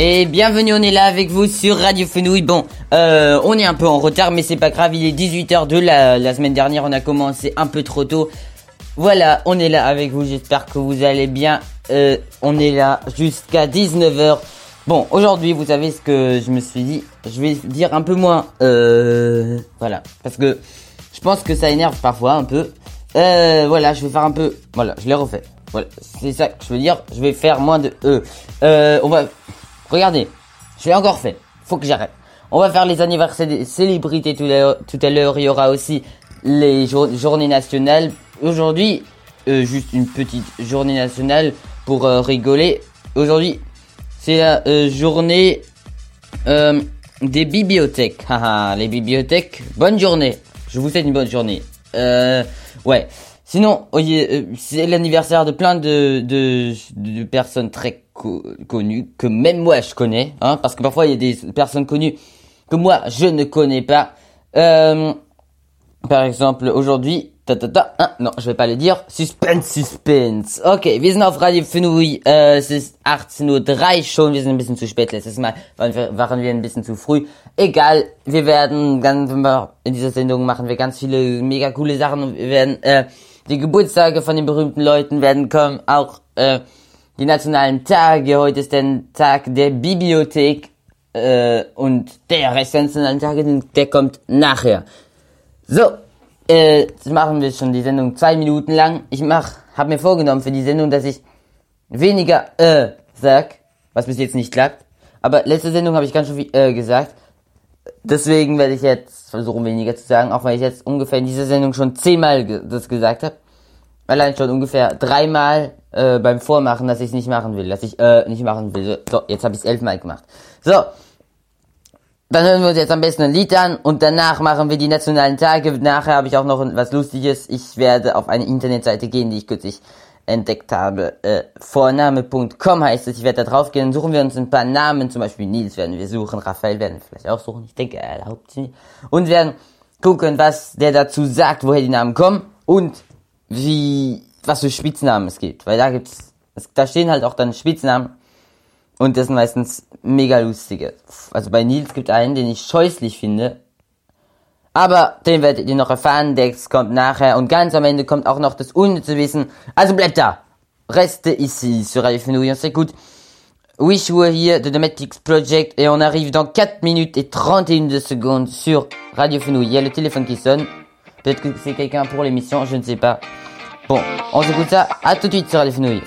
Et bienvenue, on est là avec vous sur Radio Fenouil. Bon, euh, on est un peu en retard, mais c'est pas grave, il est 18h de la, la semaine dernière, on a commencé un peu trop tôt. Voilà, on est là avec vous, j'espère que vous allez bien. Euh, on est là jusqu'à 19h. Bon, aujourd'hui, vous savez ce que je me suis dit. Je vais dire un peu moins. Euh, voilà, parce que je pense que ça énerve parfois un peu. Euh, voilà, je vais faire un peu. Voilà, je l'ai refait. Voilà, c'est ça que je veux dire. Je vais faire moins de e. Euh, on va. Regardez, je l'ai encore fait. Faut que j'arrête. On va faire les anniversaires des célébrités tout à l'heure. Il y aura aussi les jour- journées nationales. Aujourd'hui, euh, juste une petite journée nationale pour euh, rigoler. Aujourd'hui, c'est la euh, journée des bibliothèques. Les bibliothèques. Bonne journée. Je vous souhaite une bonne journée. Ouais. Sinon, euh, c'est l'anniversaire de plein de, de, de personnes très co- connues que même moi je connais, hein, parce que parfois il y a des personnes connues que moi je ne connais pas. Euh, par exemple, aujourd'hui, ta ta ta, hein, non, je vais pas le dire. Suspense, Suspense. Okay, wir sind auf Radio Fenui. Äh, es ist 18.03 Uhr schon, wir sind ein bisschen zu spät. Letztes Mal waren wir, ein bisschen zu früh. Egal, wir werden ganz, in dieser Sendung machen wir ganz viele mega coole Sachen. Wir werden, äh, die Geburtstage von den berühmten Leuten werden kommen. Auch, äh, die nationalen Tage. Heute ist der Tag der Bibliothek. Äh, und der Rest der nationalen Tage, der kommt nachher. So, äh, jetzt machen wir schon die Sendung zwei Minuten lang. Ich mach, hab mir vorgenommen für die Sendung, dass ich weniger äh sag, was bis jetzt nicht klappt. Aber letzte Sendung habe ich ganz schön viel äh gesagt. Deswegen werde ich jetzt versuchen weniger zu sagen, auch weil ich jetzt ungefähr in dieser Sendung schon zehnmal ge das gesagt habe. Allein schon ungefähr dreimal äh, beim Vormachen, dass ich es nicht machen will, dass ich äh nicht machen will. So, jetzt habe ich es elfmal gemacht. So, dann hören wir uns jetzt am besten ein Lied an und danach machen wir die nationalen Tage. Nachher habe ich auch noch was Lustiges. Ich werde auf eine Internetseite gehen, die ich kürzlich entdeckt habe. Äh, Vorname.com heißt es. Ich werde da drauf gehen. Suchen wir uns ein paar Namen. Zum Beispiel Nils werden wir suchen. Raphael werden wir vielleicht auch suchen. Ich denke, er erlaubt sie. Und werden gucken, was der dazu sagt, woher die Namen kommen und wie, was für Spitznamen es gibt. Weil da gibt's, da stehen halt auch dann Spitznamen. Und das sind meistens mega lustige. Also bei Nils gibt einen, den ich scheußlich finde. Aber den werdet ihr noch erfahren, der kommt nachher. Und ganz am Ende kommt auch noch das unnütze Wissen. Also bleibt da. Reste ici sur Radio. On s'écoute Wish You Were Here The Matrix Project. Et on arrive dans 4 minutes et 31 de secondes sur Radio Fenouille. Il y a le téléphone qui sonne. Peut-être que c'est quelqu'un pour l'émission, je ne sais pas. Bon, on s'écoute ça, à tout de suite sur les fenouilles.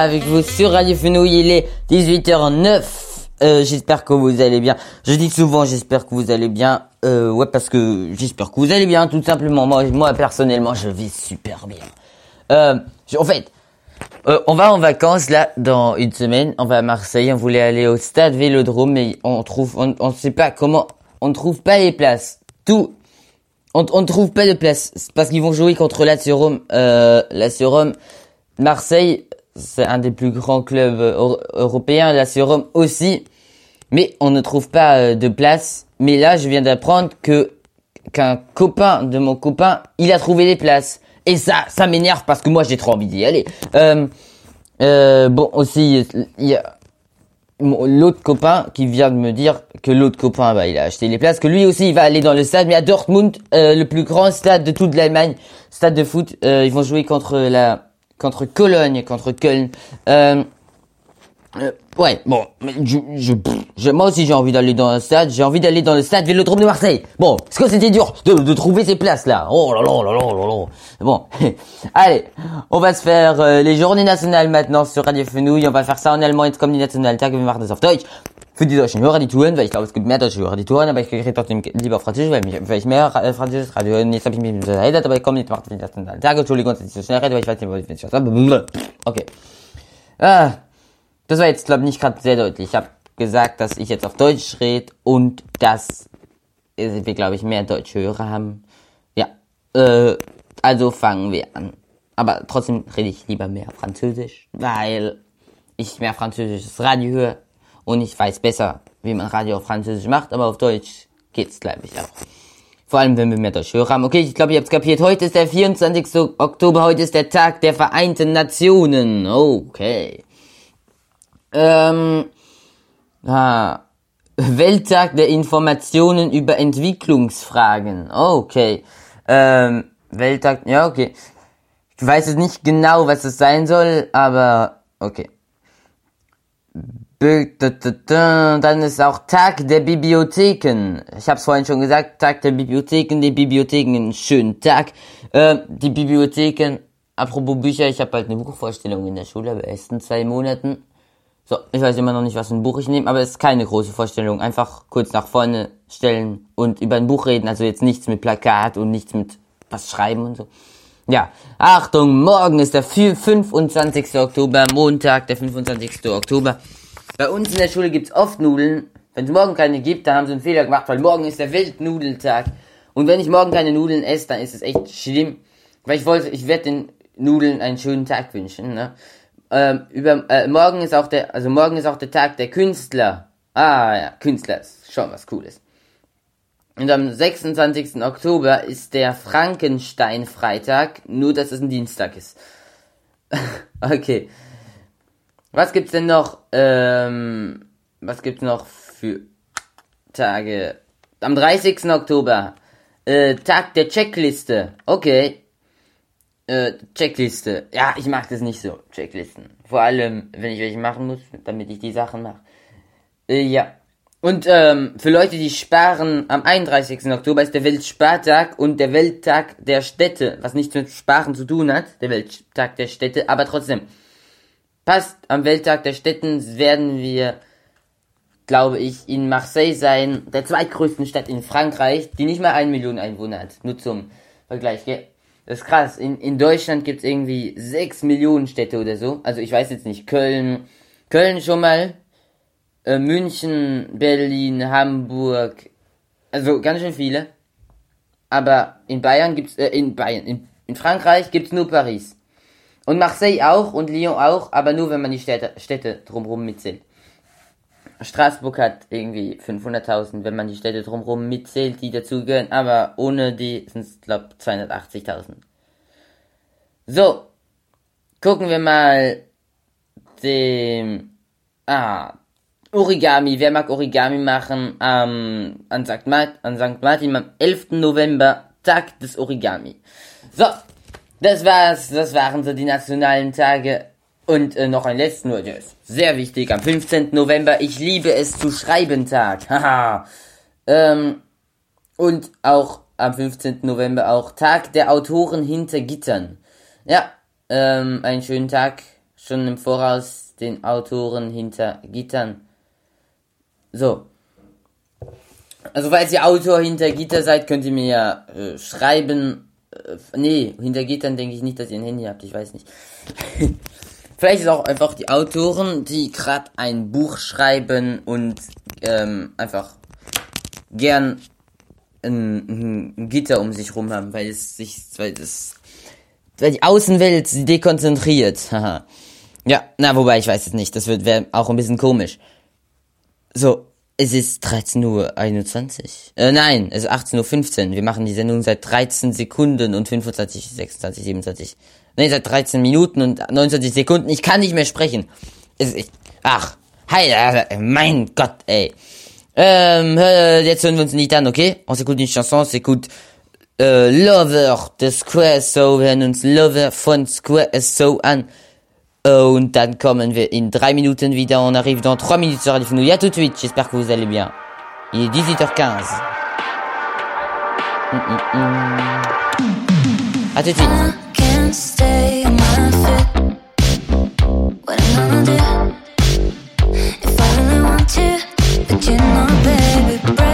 Avec vous sur Radio Fenouil, il est 18h09. Euh, j'espère que vous allez bien. Je dis souvent j'espère que vous allez bien. Euh, ouais, parce que j'espère que vous allez bien, tout simplement. Moi, moi personnellement, je vis super bien. Euh, en fait, on va en vacances là dans une semaine. On va à Marseille. On voulait aller au stade Vélodrome, mais on trouve, on, on sait pas comment. On ne trouve pas les places. Tout, on, ne trouve pas de place parce qu'ils vont jouer contre Lazio Rome. Lazio Rome, Marseille, c'est un des plus grands clubs euh, euro- européens. Lazio Rome aussi, mais on ne trouve pas euh, de place. Mais là, je viens d'apprendre que qu'un copain de mon copain, il a trouvé des places. Et ça, ça m'énerve parce que moi, j'ai trop envie d'y aller. Euh, euh, bon, aussi, il y a l'autre copain qui vient de me dire que l'autre copain, bah, il a acheté les places, que lui aussi, il va aller dans le stade, mais à Dortmund, euh, le plus grand stade de toute l'Allemagne, stade de foot, euh, ils vont jouer contre la, contre Cologne, contre Köln. Euh, euh, ouais, bon, mais je, je, moi aussi j'ai envie d'aller dans un stade, j'ai envie d'aller dans le stade Vélodrome de Marseille. Bon, est-ce que c'était dur de, de trouver ces places là Oh là là là là là là. Bon, allez, on va se faire euh, les journées nationales maintenant sur Radio Fenouil. On va faire ça en allemand, jetzt kommen die Nationaltage, wir machen das auf Deutsch. Für die deutschen Hörer, die Touren, weil ich glaube, es gibt mehr deutsche Hörer, die Touren, aber ich rede trotzdem lieber auf Französisch, weil, mich, weil ich mehr äh, Französisch Radio höre. Jetzt habe ich mich bisschen verheddert, aber ich komme nicht, macht die Nationaltage. Entschuldigung, dass ich so schnell rede, aber ich weiß nicht, was ich habe. Okay. Ah, das war jetzt, glaube ich, nicht gerade sehr deutlich. Ich habe gesagt, dass ich jetzt auf Deutsch rede und dass äh, wir, glaube ich, mehr deutsche Hörer haben. Ja, äh, also fangen wir an. Aber trotzdem rede ich lieber mehr Französisch, weil ich mehr französisches Radio höre und ich weiß besser, wie man Radio auf Französisch macht, aber auf Deutsch geht's, glaube ich, auch. Vor allem, wenn wir mehr Deutsche Hörer haben. Okay, ich glaube, ihr habt's kapiert. Heute ist der 24. Oktober, heute ist der Tag der Vereinten Nationen. Okay. Ähm, ah, Welttag der Informationen über Entwicklungsfragen. Okay. Ähm, Welttag, ja, okay. Ich weiß jetzt nicht genau, was es sein soll, aber okay. Dann ist auch Tag der Bibliotheken. Ich habe es vorhin schon gesagt, Tag der Bibliotheken, die Bibliotheken, einen schönen Tag. Äh, die Bibliotheken, apropos Bücher, ich habe bald eine Buchvorstellung in der Schule, bei ersten zwei Monaten. So, ich weiß immer noch nicht, was für ein Buch ich nehme, aber es ist keine große Vorstellung. Einfach kurz nach vorne stellen und über ein Buch reden. Also jetzt nichts mit Plakat und nichts mit was schreiben und so. Ja, Achtung, morgen ist der vier- 25. Oktober, Montag, der 25. Oktober. Bei uns in der Schule gibt's oft Nudeln. Wenn es morgen keine gibt, dann haben sie einen Fehler gemacht, weil morgen ist der Weltnudeltag. Und wenn ich morgen keine Nudeln esse, dann ist es echt schlimm. Weil ich wollte, ich werde den Nudeln einen schönen Tag wünschen, ne? Ähm, über, äh, morgen ist auch der, also morgen ist auch der Tag der Künstler. Ah, ja, Künstler ist schon was Cooles. Und am 26. Oktober ist der Frankenstein-Freitag, nur dass es ein Dienstag ist. okay. Was gibt's denn noch? Ähm, was gibt's noch für Tage? Am 30. Oktober, äh, Tag der Checkliste. Okay. Äh, Checkliste. Ja, ich mag das nicht so, Checklisten. Vor allem, wenn ich welche machen muss, damit ich die Sachen mache. Äh, ja. Und ähm, für Leute, die sparen, am 31. Oktober ist der Weltspartag und der Welttag der Städte, was nichts mit Sparen zu tun hat, der Welttag der Städte, aber trotzdem. Passt, am Welttag der Städten werden wir, glaube ich, in Marseille sein, der zweitgrößten Stadt in Frankreich, die nicht mal eine Million Einwohner hat. Nur zum Vergleich, gell? Das ist krass. In, in Deutschland gibt's irgendwie sechs Millionen Städte oder so. Also ich weiß jetzt nicht, Köln, Köln schon mal, äh, München, Berlin, Hamburg, also ganz schön viele. Aber in Bayern gibt's, äh, in Bayern, in, in Frankreich gibt's nur Paris. Und Marseille auch und Lyon auch, aber nur wenn man die Städte, Städte drumherum mitzählt. Straßburg hat irgendwie 500.000, wenn man die Städte drumherum mitzählt, die dazugehören, aber ohne die sind es, glaub, 280.000. So, gucken wir mal dem, ah, Origami, wer mag Origami machen, ähm, an St. Mart an St. Martin am 11. November, Tag des Origami. So, das war's, das waren so die nationalen Tage. Und äh, noch ein letzten, nur sehr wichtig, am 15. November, ich liebe es zu schreiben Tag. Haha. ähm, und auch am 15. November auch Tag der Autoren hinter Gittern. Ja, ähm, einen schönen Tag. Schon im Voraus den Autoren hinter Gittern. So. Also falls ihr Autor hinter Gitter seid, könnt ihr mir ja äh, schreiben. Äh, nee, hinter Gittern denke ich nicht, dass ihr ein Handy habt, ich weiß nicht. Vielleicht ist auch einfach die Autoren, die gerade ein Buch schreiben und ähm, einfach gern ein, ein Gitter um sich rum haben, weil es sich, weil das, weil die Außenwelt sie dekonzentriert. Haha. ja, na, wobei ich weiß es nicht. Das wird wäre auch ein bisschen komisch. So, es ist 13.21 Uhr. Äh, nein, es ist 18.15 Uhr. Wir machen die Sendung seit 13 Sekunden und 25, 26, 27. Nein, seit 13 Minuten und 29 Sekunden. Ich kann nicht mehr sprechen. Es echt, ach, heil, äh, mein Gott, ey. Ähm, äh, jetzt hören wir uns nicht an, okay? On s'écoute une chanson, on s'écoute äh, Lover de Square So. Wir hören uns Lover von Square So an. Und dann kommen wir in drei Minuten wieder. On arrive dans trois minutes sur Radio. À tout de suite. J'espère que vous allez bien. Il est 18h15. Mm, mm, mm. À tout de suite. Baby,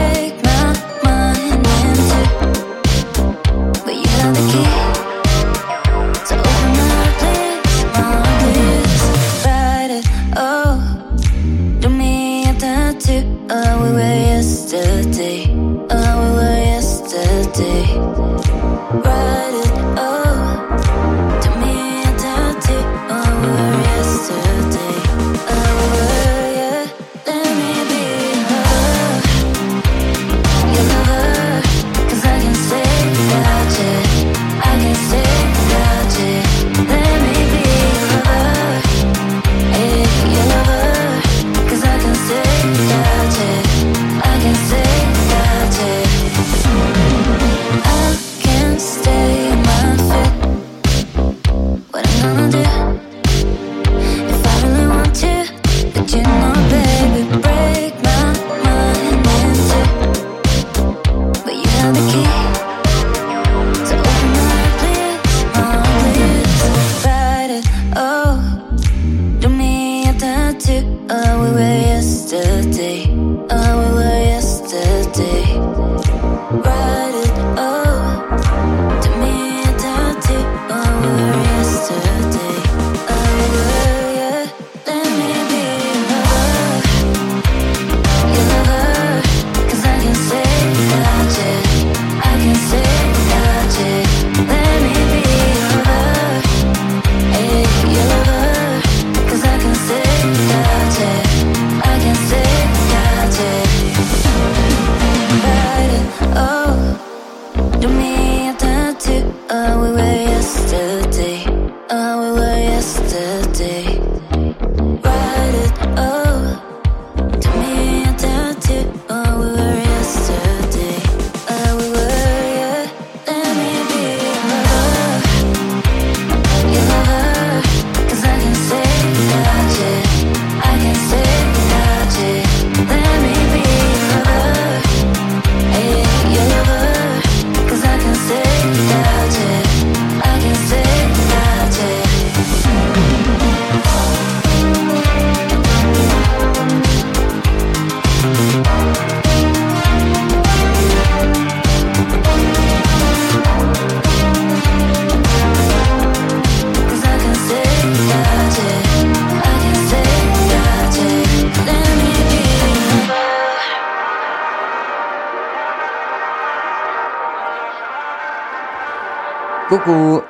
Coucou.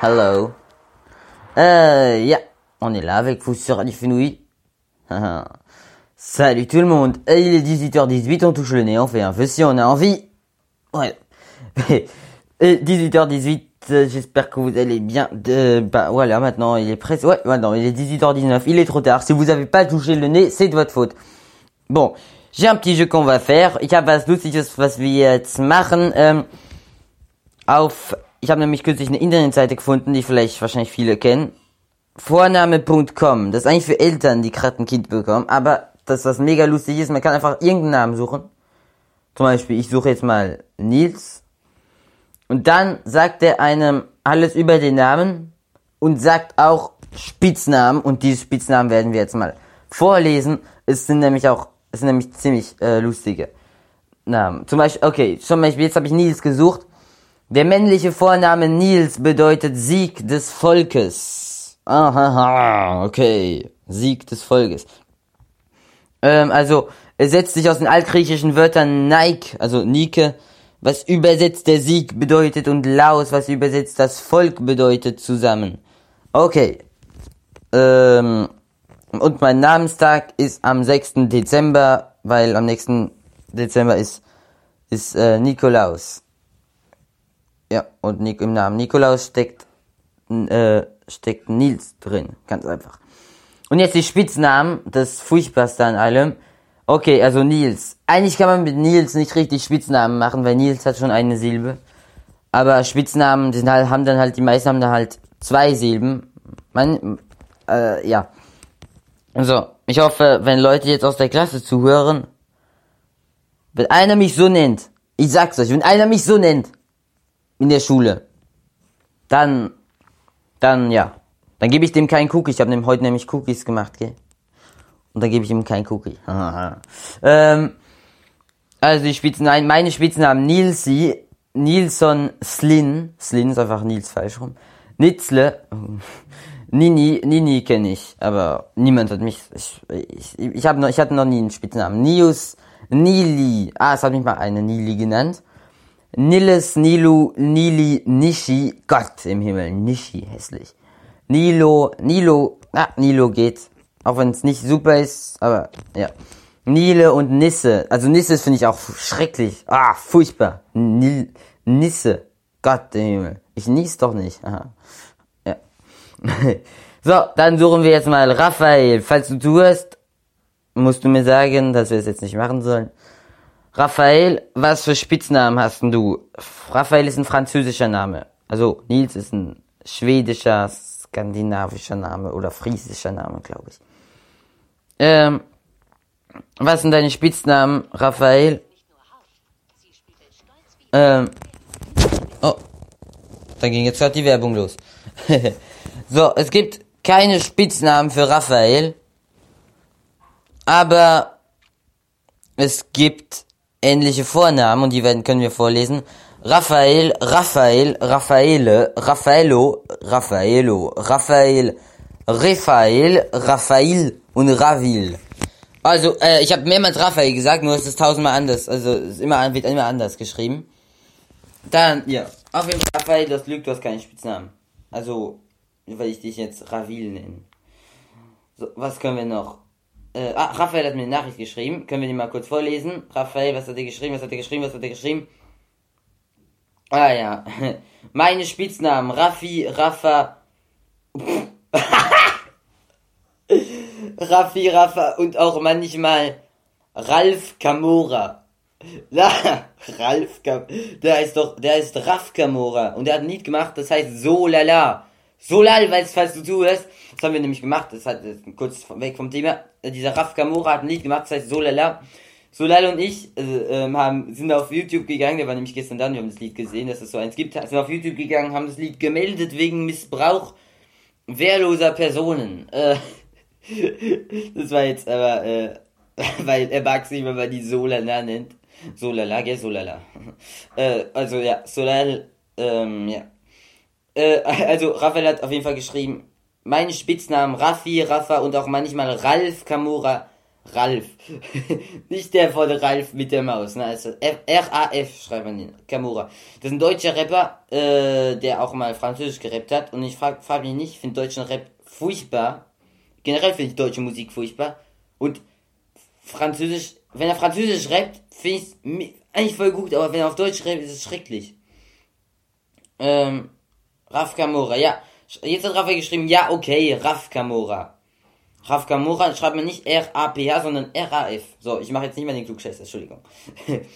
Hello. Euh, yeah. On est là avec vous sur Radio. Salut tout le monde. Il est 18h18, on touche le nez, on fait un feu si on a envie. Ouais. Et 18h18, euh, j'espère que vous allez bien. De, bah voilà, maintenant il est presque... Ouais, maintenant il est 18h19, il est trop tard. Si vous avez pas touché le nez, c'est de votre faute. Bon, j'ai un petit jeu qu'on va faire. Ich habe Lustiges, was wir machen. Auf, ich habe nämlich kürzlich eine Internetseite gefunden, die vielleicht wahrscheinlich viele kennen. Vorname.com. Das ist eigentlich für Eltern, die gerade ein Kind bekommen. Aber das, was mega lustig ist, man kann einfach irgendeinen Namen suchen. Zum Beispiel, ich suche jetzt mal Nils. Und dann sagt er einem alles über den Namen. und sagt auch Spitznamen und diese Spitznamen werden wir jetzt mal vorlesen. Es sind nämlich auch, es sind nämlich ziemlich äh, lustige Namen. Zum Beispiel, okay, zum Beispiel, jetzt habe ich Nils gesucht. Der männliche Vorname Nils bedeutet Sieg des Volkes. Aha, okay. Sieg des Volkes. Ähm, also, es setzt sich aus den altgriechischen Wörtern Nike, also Nike, was übersetzt der Sieg bedeutet, und Laos, was übersetzt das Volk bedeutet, zusammen. Okay. Ähm, und mein Namenstag ist am 6. Dezember, weil am nächsten Dezember ist, ist äh, Nikolaus. Ja, und im Namen Nikolaus steckt, äh, steckt Nils drin. Ganz einfach. Und jetzt die Spitznamen, das Furchtbarste an allem. Okay, also Nils. Eigentlich kann man mit Nils nicht richtig Spitznamen machen, weil Nils hat schon eine Silbe. Aber Spitznamen sind halt, haben dann halt, die meisten haben dann halt zwei Silben. Man, äh, ja. Also, ich hoffe, wenn Leute jetzt aus der Klasse zuhören, wenn einer mich so nennt, ich sag's euch, wenn einer mich so nennt, in der Schule, dann, dann, ja, dann gebe ich dem keinen Cookie. Ich habe dem heute nämlich Cookies gemacht, gell? Und dann gebe ich ihm keinen Cookie. ähm, also die Spitznamen, meine Spitznamen Nilsi, Nilsson Slin, Slin ist einfach Nils falsch rum, Nitzle, Nini, Nini kenne ich, aber niemand hat mich, ich, ich, ich, hab noch, ich hatte noch nie einen Spitznamen. Nius, Nili, ah, es hat mich mal eine Nili genannt. Niles, Nilu, Nili, Nishi, Gott im Himmel, Nishi, hässlich. Nilo, Nilo, ah, Nilo geht. Auch wenn es nicht super ist, aber ja. Nile und Nisse. Also Nisse finde ich auch schrecklich. Ah, furchtbar. Nil, Nisse. Gott im Himmel. Ich nies doch nicht. Aha. Ja. so, dann suchen wir jetzt mal Raphael. Falls du zuhörst, musst du mir sagen, dass wir es jetzt nicht machen sollen. Raphael, was für Spitznamen hast denn du? Raphael ist ein französischer Name. Also Nils ist ein schwedischer, skandinavischer Name oder friesischer Name, glaube ich. Ähm, was sind deine Spitznamen, Raphael? Ähm, oh, da ging jetzt gerade die Werbung los. so, es gibt keine Spitznamen für Raphael, aber es gibt ähnliche Vornamen und die werden können wir vorlesen. Raphael, Raphael, Raffaele, Raffaello, Raffaello, Raphael, Raphael, Raphael und Ravil. Also, äh, ich habe mehrmals Raphael gesagt, nur ist es tausendmal anders. Also, es immer, wird immer anders geschrieben. Dann, ja. Auf jeden Fall, Raphael, das lügt, du hast keinen Spitznamen. Also, weil ich dich jetzt Ravil nenne. So, was können wir noch? Äh, ah, Raphael hat mir eine Nachricht geschrieben. Können wir die mal kurz vorlesen? Raphael, was hat er geschrieben? Was hat er geschrieben? Was hat er geschrieben? Ah ja. Meine Spitznamen. Raffi, Rafa. Raffi, Rafa und auch manchmal Ralf Kamora. Ralf Kam der ist doch, der ist Raff Kamora und der hat ein Lied gemacht, das heißt So Lala. So lal, weil falls du zuhörst, das haben wir nämlich gemacht, das hat ist kurz weg vom Thema. Dieser Raff Kamora hat ein Lied gemacht, das heißt So Lala. Solal und ich äh, ähm, haben, sind auf YouTube gegangen, der war nämlich gestern da, wir haben das Lied gesehen, dass es so eins gibt, sind auf YouTube gegangen, haben das Lied gemeldet wegen Missbrauch wehrloser Personen. Äh, das war jetzt aber, äh, weil er mag es nicht, wenn man die Solala nennt. Solala, gell, Solala. äh, also ja, Solal, ähm, ja. Äh, also Raphael hat auf jeden Fall geschrieben, meine Spitznamen Raffi, Rafa und auch manchmal Ralf Kamura Ralf. Nicht der von Ralf mit der Maus, ne? Also R-A-F schreibt man ihn. Kamura. Das ist ein deutscher Rapper, äh, der auch mal Französisch gerappt hat. Und ich frag, frag mich nicht, ich finde deutschen Rap furchtbar. Generell finde ich deutsche Musik furchtbar. Und Französisch, wenn er Französisch rappt, finde ich es eigentlich voll gut, aber wenn er auf Deutsch rappt, ist es schrecklich. Ähm, Raf Kamora, ja. Jetzt hat Rafa geschrieben, ja, okay, Raf Kamora. Raf Kamora schreibt man nicht R-A-P-H, sondern R-A-F. So, ich mache jetzt nicht mehr den Klugscheiß, Entschuldigung.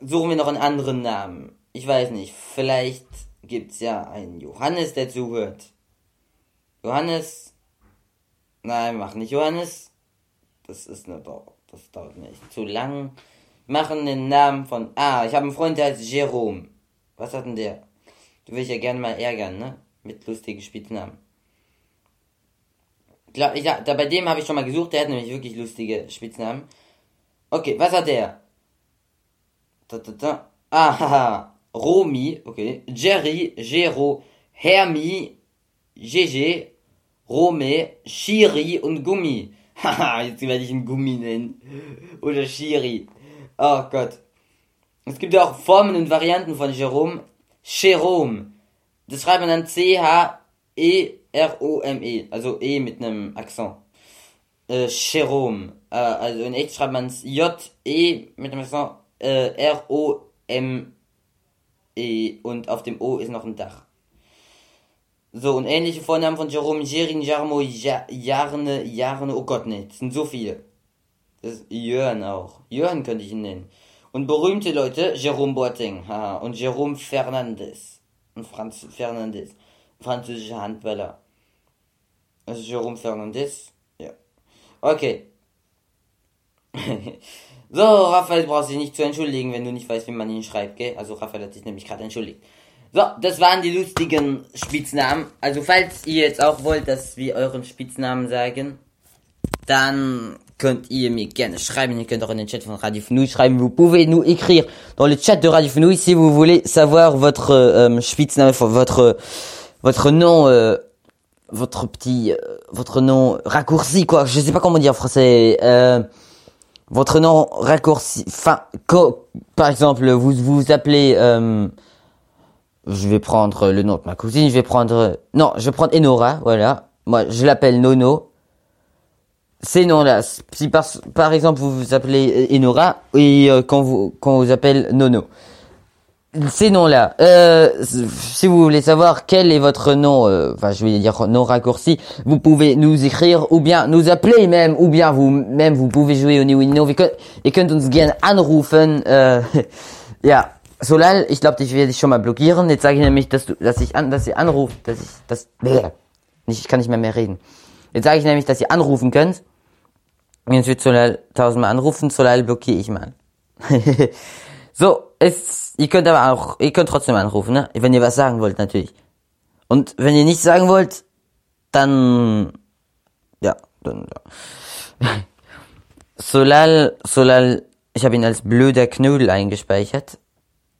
Suchen wir noch einen anderen Namen? Ich weiß nicht, vielleicht gibt's ja einen Johannes, der zuhört. Johannes? Nein, mach nicht Johannes. Das ist nur doch, das dauert mir echt zu lang. Machen den Namen von, ah, ich habe einen Freund, der heißt Jerome. Was hat denn der? Du will ich ja gerne mal ärgern, ne? mit lustigen Spitznamen. Klar, ja, da bei dem habe ich schon mal gesucht, der hat nämlich wirklich lustige Spitznamen. Okay, was hat der? Da, da, da. Aha, Romy, okay. Jerry, Gero, Hermi, GG, Rome, Shiri und Gummi. Haha, jetzt werde ich ihn Gummi nennen. Oder Shiri. Oh Gott. Es gibt ja auch Formen und Varianten von Jerome. Jerome. Das schreibt man dann C-H-E-R-O-M-E. Also E mit einem Akzent. Äh, Jerome. Äh, also in echt schreibt man es J-E mit einem Akzent. Äh, R-O-M-E. Und auf dem O ist noch ein Dach. So, und ähnliche Vornamen von Jerome, Jerin, Jarmo, Ja- Jarne, Jarne, oh Gott, ne, das sind so viele. Das ist Jörn auch. Jörn könnte ich ihn nennen. Und berühmte Leute, Jerome Boateng, haha, und Jerome Fernandes. Und Franz Fernandes. Französischer Handballer. Also Jerome Fernandes, ja. Okay. so, Raphael, brauchst dich nicht zu entschuldigen, wenn du nicht weißt, wie man ihn schreibt, gell? Also Raphael hat sich nämlich gerade entschuldigt. So, das waren die lustigen Spitznamen. Also falls ihr jetzt auch wollt, dass wir euren Spitznamen sagen, dann könnt ihr mir gerne schreiben. Ihr könnt auch in den Chat von Radio schreiben. Vous pouvez nous écrire dans le chat de Radio Fenouil si vous voulez savoir votre euh, Spitzname, votre votre nom, euh, votre petit, euh, votre nom raccourci quoi. Je sais pas comment dire en français. Euh, votre nom raccourci. Enfin, par exemple, vous vous appelez. euh, je vais prendre le nom de ma cousine, je vais prendre... Non, je vais prendre Enora, voilà. Moi, je l'appelle Nono. Ces noms-là, si par, par exemple vous vous appelez Enora, et euh, quand vous quand vous appelle Nono. Ces noms-là, euh, si vous voulez savoir quel est votre nom, euh, enfin je vais dire nom raccourci, vous pouvez nous écrire ou bien nous appeler même, ou bien vous même vous pouvez jouer au Newino. Ihr könnt, uns gerne anrufen. Äh, ja, Solal, ich glaube, ich werde dich schon mal blockieren. Jetzt sage ich nämlich, dass du, dass ich an, dass ihr anruft, dass ich, das, nicht, ich kann nicht mehr mehr reden. Jetzt sage ich nämlich, dass ihr anrufen könnt. Jetzt wird Solal tausendmal anrufen, Solal blockiere ich mal. so, es, ihr könnt aber auch, ihr könnt trotzdem anrufen, ne? Wenn ihr was sagen wollt, natürlich. Und wenn ihr nichts sagen wollt, dann, ja, dann, ja. Solal, Solal, ich habe ihn als blöder Knödel eingespeichert,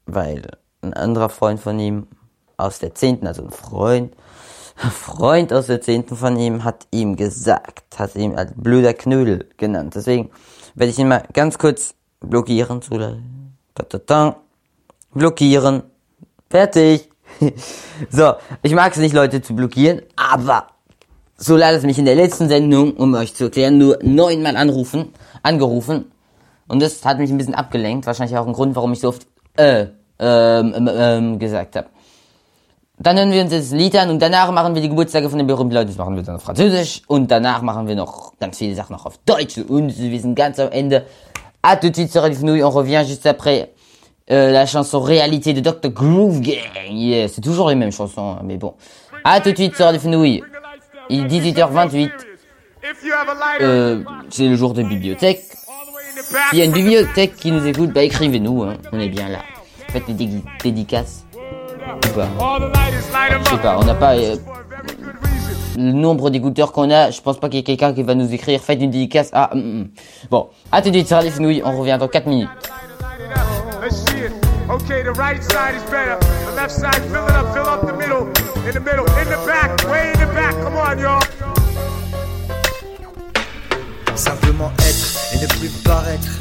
weil ein anderer Freund von ihm aus der zehnten, also ein Freund, Freund aus der zehnten von ihm hat ihm gesagt, hat ihn als blöder Knödel genannt. Deswegen werde ich ihn mal ganz kurz blockieren. Blockieren. Fertig. so, ich mag es nicht, Leute zu blockieren, aber so leider es mich in der letzten Sendung, um euch zu erklären, nur neunmal anrufen, angerufen. Und das hat mich ein bisschen abgelenkt. Wahrscheinlich auch ein Grund, warum ich so oft äh, ähm, ähm, ähm, gesagt habe. Dann hören wir uns das Lied an und danach machen wir die Geburtstage von den berühmten Leuten. Das danach machen wir noch auf Deutsch. Und ganz am Ende. À tout de suite. On revient juste après euh, la chanson Réalité de Dr. Groove Gang. C'est toujours les mêmes chansons, hein, mais bon. À tout de suite sur. Il est 18h28. Euh, c'est le jour de bibliothèque. S'il y a une bibliothèque qui nous écoute, bah écrivez-nous, hein. on est bien là. Faites des dé- dédicaces. Ou pas. Je sais pas, on n'a pas euh, le nombre d'écouteurs qu'on a. Je pense pas qu'il y ait quelqu'un qui va nous écrire. Faites une dédicace. Ah, hum, hum. bon. À tout de suite sur Radio Fenouil. On revient dans 4 minutes. Okay, the right side is better. The left side, fill it up, fill up the middle. In the middle, in the back, way in the back. Come on, y'all. Simplement être et ne plus paraître.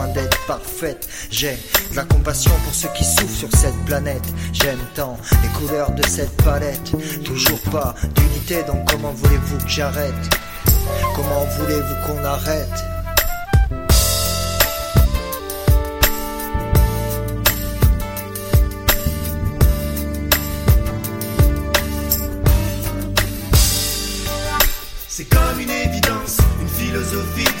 d'être parfaite. J'ai de la compassion pour ceux qui souffrent sur cette planète. J'aime tant les couleurs de cette palette. Toujours pas d'unité, donc comment voulez-vous que j'arrête? Comment voulez-vous qu'on arrête? C'est comme une évidence, une philosophie.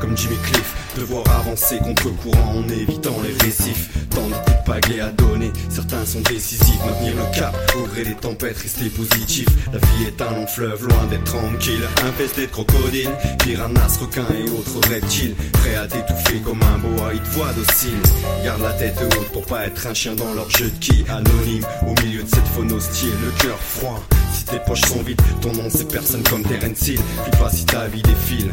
Comme Jimmy Cliff, devoir avancer contre courant en évitant les récifs. Tant de coups de pagaie à donner, certains sont décisifs. Maintenir le cap, au gré des tempêtes, rester positif. La vie est un long fleuve, loin d'être tranquille. Infesté de crocodiles, piranhas, requins et autres reptiles. Prêt à t'étouffer comme un boa, ils te voient docile. Garde la tête haute pour pas être un chien dans leur jeu de qui. Anonyme, au milieu de cette faune hostile, le cœur froid. Si tes poches sont vides, ton nom c'est personne comme Terence Hill. Puis pas si ta vie défile.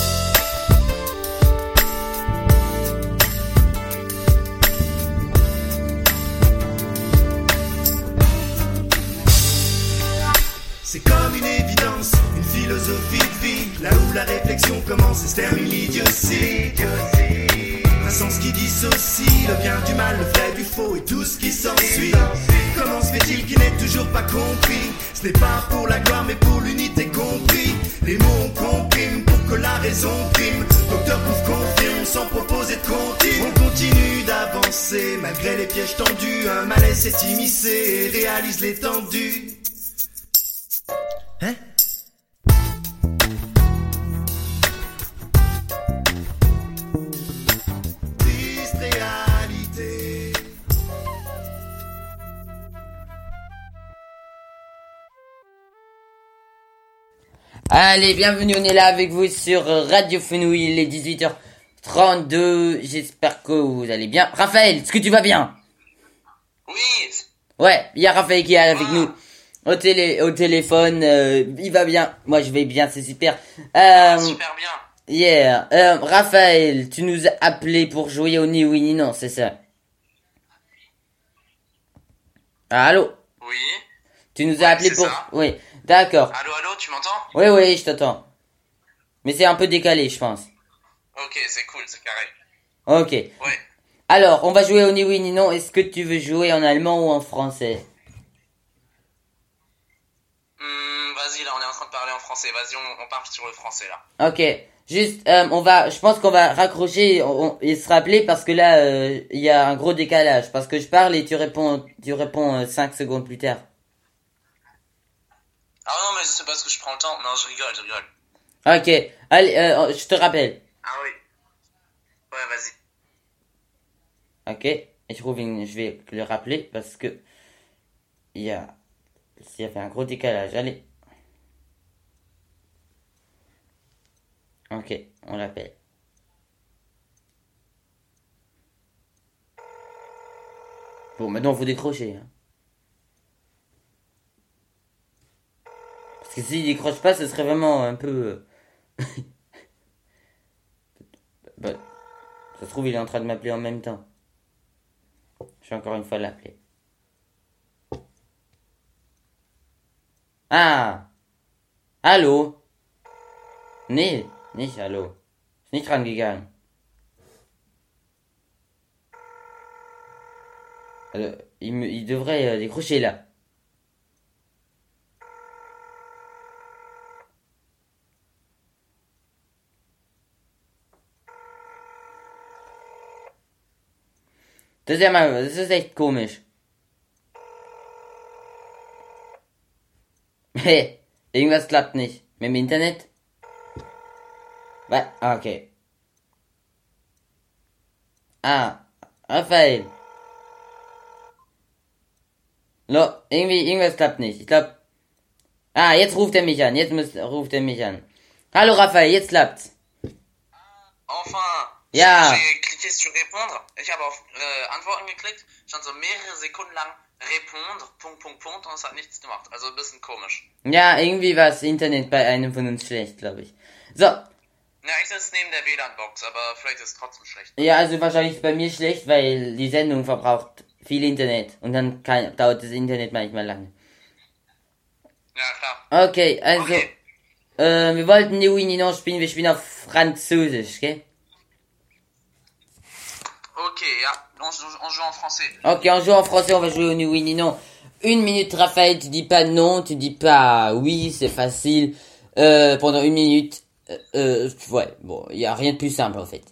Philosophie de vie. Là où la réflexion commence et se termine l'idiotie. Un sens qui dissocie le bien du mal, le vrai du faux et tout ce qui s'ensuit. Comment se fait-il qu'il n'est toujours pas compris? Ce n'est pas pour la gloire mais pour l'unité compris. Les mots on comprime pour que la raison prime. Docteur Pouf confirme sans proposer de continue. On continue d'avancer malgré les pièges tendus. Un malaise s'est immiscé et réalise l'étendue. Allez, bienvenue, on est là avec vous sur Radio Fenouil, il est 18h32, j'espère que vous allez bien. Raphaël, est-ce que tu vas bien? Oui, Ouais, il y a Raphaël qui est avec nous. Au, télé, au téléphone, euh, il va bien, moi je vais bien, c'est super. Euh, super bien. yeah, euh, Raphaël, tu nous as appelé pour jouer au ni oui ni non, c'est ça? Allô? Oui. Tu nous as appelé pour... ça. Oui, d'accord. Allô, allô, tu m'entends? Oui, oui, je t'entends. Mais c'est un peu décalé, je pense. Ok, c'est cool, c'est carré. Ok. Ouais. Alors, on va jouer au ni oui ni non. Est-ce que tu veux jouer en allemand ou en français? Hmm, vas-y, là, on est en train de parler en français. Vas-y, on, on part sur le français, là. Ok. Juste, euh, on va, je pense qu'on va raccrocher on- et se rappeler parce que là, euh, il y a un gros décalage. Parce que je parle et tu réponds, tu réponds 5 secondes plus tard. Ah non, mais c'est parce que je prends le temps. Non, je rigole, je rigole. Ok. Allez, euh, je te rappelle. Ah oui. Ouais, vas-y. Ok. Et je trouve une, je vais le rappeler parce que il y a, il y a fait un gros décalage. Allez. Ok, on l'appelle. Bon, maintenant faut décrocher. Hein. Parce que s'il décroche pas, ce serait vraiment un peu. euh, bah, ça se trouve, il est en train de m'appeler en même temps. Je vais encore une fois l'appeler. Ah Hallo Nee, nicht hallo. Ist nicht rangegangen. Also, il, me, il devrait euh, décrocher là. Das ist ja mal, das ist echt komisch. Hey, irgendwas klappt nicht. Mit dem Internet? Was? Ah, Okay. Ah, Raphael. No, irgendwie, irgendwas klappt nicht. Ich glaube. Ah, jetzt ruft er mich an. Jetzt muss, ruft er mich an. Hallo Raphael, jetzt klappt's. Enfin. Ja. J'ai cliqué sur répondre. Ich habe auf äh, Antworten geklickt. Stand so mehrere Sekunden lang répondre, Punkt, Punkt, Punkt und es hat nichts gemacht. Also ein bisschen komisch. Ja, irgendwie war das Internet bei einem von uns schlecht, glaube ich. So, Ja, ich sitze neben der WLAN-Box, aber vielleicht ist es trotzdem schlecht. ja, also wahrscheinlich ist bei mir schlecht, weil die Sendung verbraucht viel Internet und dann kann, dauert das Internet manchmal lange. Ja, klar. Okay, also, Okay. äh, wir wollten New Ninon spielen, wir spielen auf Französisch, gell? Ok, ja. On, joue- on joue en français. Ok, on joue en français, on va jouer au New Ninon. Une minute, Raphaël, tu dis pas non, tu dis pas oui, c'est facile. Euh, pendant une minute, euh, euh, ouais, bon, il y a rien de plus simple en fait.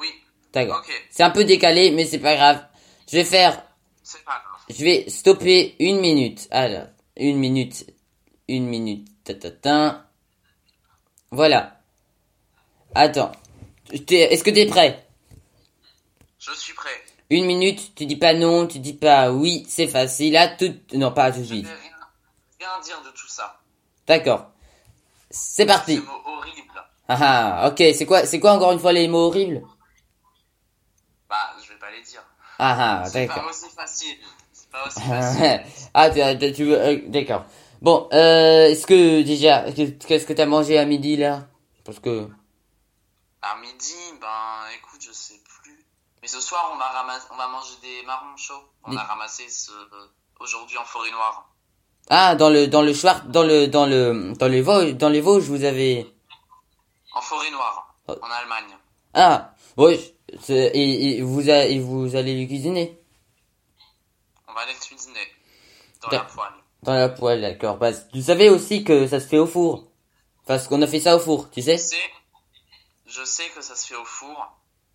Oui, D'accord. Ok. C'est un peu décalé, mais c'est pas grave. Je vais faire, c'est pas grave. je vais stopper une minute. Alors, une minute, une minute. Voilà. Attends. Est-ce que t'es prêt? Je suis prêt. Une minute, tu dis pas non, tu dis pas oui, c'est facile. Là, tout, non, pas tout de Je suite. vais rien, rien dire de tout ça. D'accord. C'est Ces parti. mots horribles. Ah ah, ok, c'est quoi, c'est quoi encore une fois les mots horribles? Bah, je vais pas les dire. Ah ah, C'est pas d'accord. aussi facile. C'est pas aussi facile. ah, tu, tu veux, euh, d'accord. Bon, euh, est-ce que déjà, qu'est-ce que t'as mangé à midi là? Parce que, À midi, ben, écoute, je sais. Mais ce soir, on va, ramasser, on va manger des marrons chauds. On Des- a ramassé ce, aujourd'hui en forêt noire. ah, dans le, dans le Schwart, dans le, dans le, dans les Vosges, dans les Vosges, vous avez, En forêt noire, Oh. en Allemagne. ah, c'est- et, et vous, a- et vous allez le cuisiner? On va aller le cuisiner. Dans la poêle. dans la poêle, d'accord. Que tu savais aussi que ça se fait au four, parce qu'on a fait ça au four, tu sais? Je sais, je sais que ça se fait au four,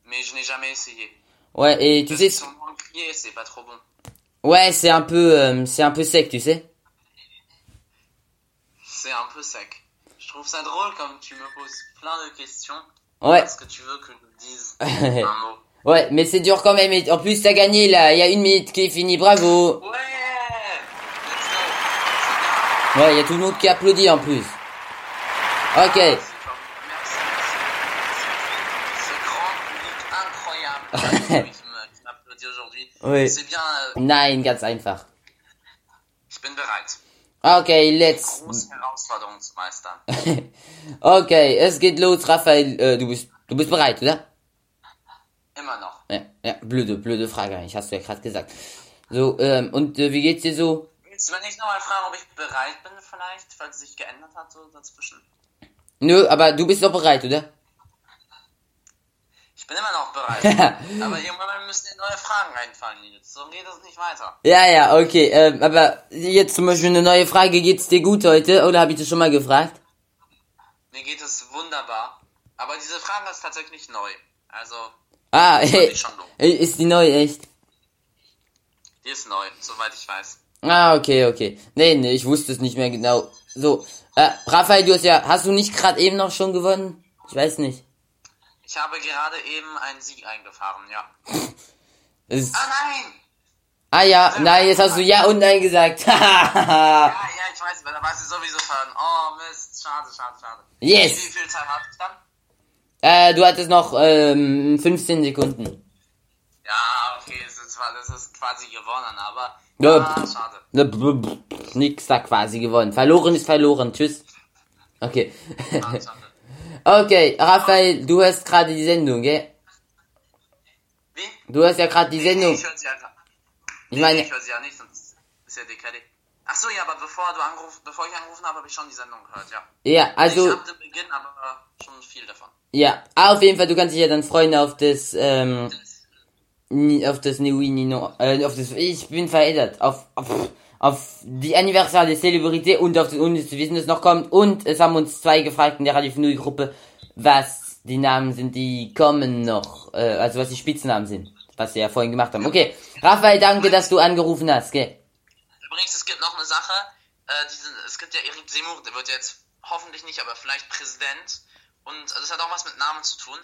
mais je n'ai jamais essayé. Ouais, et tu sais, c'est pas trop bon. ouais, c'est un peu, euh, c'est un peu sec, tu sais. C'est un peu sec. Je trouve ça drôle comme tu me poses plein de questions. Ouais. Parce que tu veux que je dise un mot. Ouais, mais c'est dur quand même. Et en plus, t'as gagné là. Il y a une minute qui est finie. Bravo. Ouais. Ouais, il y a tout le monde qui applaudit en plus. Ok. Oui. C'est bien. euh, Nein, ganz einfach. ich bin bereit. Okay, let's. Große Herausforderung zu meistern. Okay, es geht los, Raphael. Äh, du bist, du bist bereit, oder? Immer noch. Ja, ja, blöde, blöde Frage eigentlich. Hast du ja gerade gesagt. So, ähm, und äh, wie geht's dir so? Du mir nicht nochmal fragen, ob ich bereit bin vielleicht, falls es sich geändert hat so dazwischen? Nö, aber du bist doch bereit, oder? Ich bin immer noch bereit. Aber irgendwann müssen dir neue Fragen einfallen, Nils. So geht es nicht weiter. Ja, ja, okay. Ähm, aber jetzt zum Beispiel eine neue Frage. Geht's dir gut heute? Oder habe ich das schon mal gefragt? Mir geht es wunderbar. Aber diese Frage ist tatsächlich neu. Also, Ah, schon doof. ist die neu, echt? Die ist neu, soweit ich weiß. Ah, okay, okay. Nee, nee, ich wusste es nicht mehr genau. So, äh, Raphael, du hast ja, hast du nicht gerade eben noch schon gewonnen? Ich weiß nicht. Ich habe gerade eben einen Sieg eingefahren, ja. Ist, Ah nein! ah ja, nein, jetzt hast du ja und nein gesagt. Ja, ja, ich weiß, weil da warst du sowieso schon. Oh Mist, schade, schade, schade. Yes. Wie viel Zeit hatte ich dann? äh, du hattest noch ähm, 15 Sekunden. Ja, okay, es ist, das ist quasi gewonnen, aber. Ja, ah, schade. Nix da quasi gewonnen. Verloren ist verloren. Tschüss. Okay. Ah. Okay, Raphael, du hast gerade die Sendung, gell? Wie? Du hast ja gerade die Nee, nee, Sendung. ich höre sie ja grad- Ich Nee, meine, ich höre sie ja nicht, sonst ist ja dekadé. Ach so, ja, aber bevor du angeruf, bevor ich angerufen habe, habe ich schon die Sendung gehört, ja. ja, also, ab dem Beginn, aber schon viel davon. ja, ah, auf jeden Fall, du kannst dich ja dann freuen auf das, ähm, Ni- auf das Nui Nino, äh, auf das, ich bin verändert, auf, auf, auf die Anniversaire der Celebrité und auf das unnütze Wissen, das noch kommt. Und es haben uns zwei gefragt in der Radio Nui Gruppe, was die Namen sind, die kommen noch, äh, also was die Spitznamen sind. was wir ja vorhin gemacht haben. Okay, Raphael, danke, dass du angerufen hast, gell? Übrigens, es gibt noch eine Sache. Äh, diesen, es gibt ja Erik Seymour, der wird jetzt hoffentlich nicht, aber vielleicht Präsident. Und also das hat auch was mit Namen zu tun.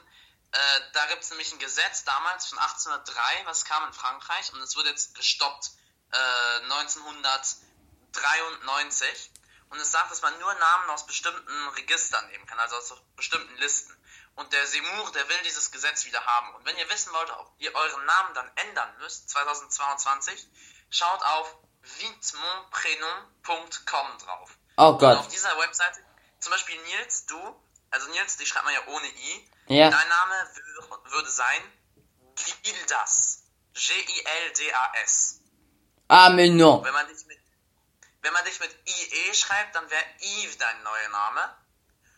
Äh, da gibt es nämlich ein Gesetz damals von 1803, was kam in Frankreich und es wird jetzt gestoppt äh, 1993. Und es sagt, dass man nur Namen aus bestimmten Registern nehmen kann, also aus bestimmten Listen. Und der Seymour, der will dieses Gesetz wieder haben. Und wenn ihr wissen wollt, ob ihr euren Namen dann ändern müsst, 2022, schaut auf vitmonprenom.com drauf. Oh Und Gott. auf dieser Webseite, zum Beispiel Nils, du, also Nils, die schreibt man ja ohne I. Ja. Dein Name wür- würde sein Gildas. G-I-L-D-A-S. Ah, mais non. Wenn man dich mit, wenn man dich mit IE schreibt, dann wäre Yves dein neuer Name.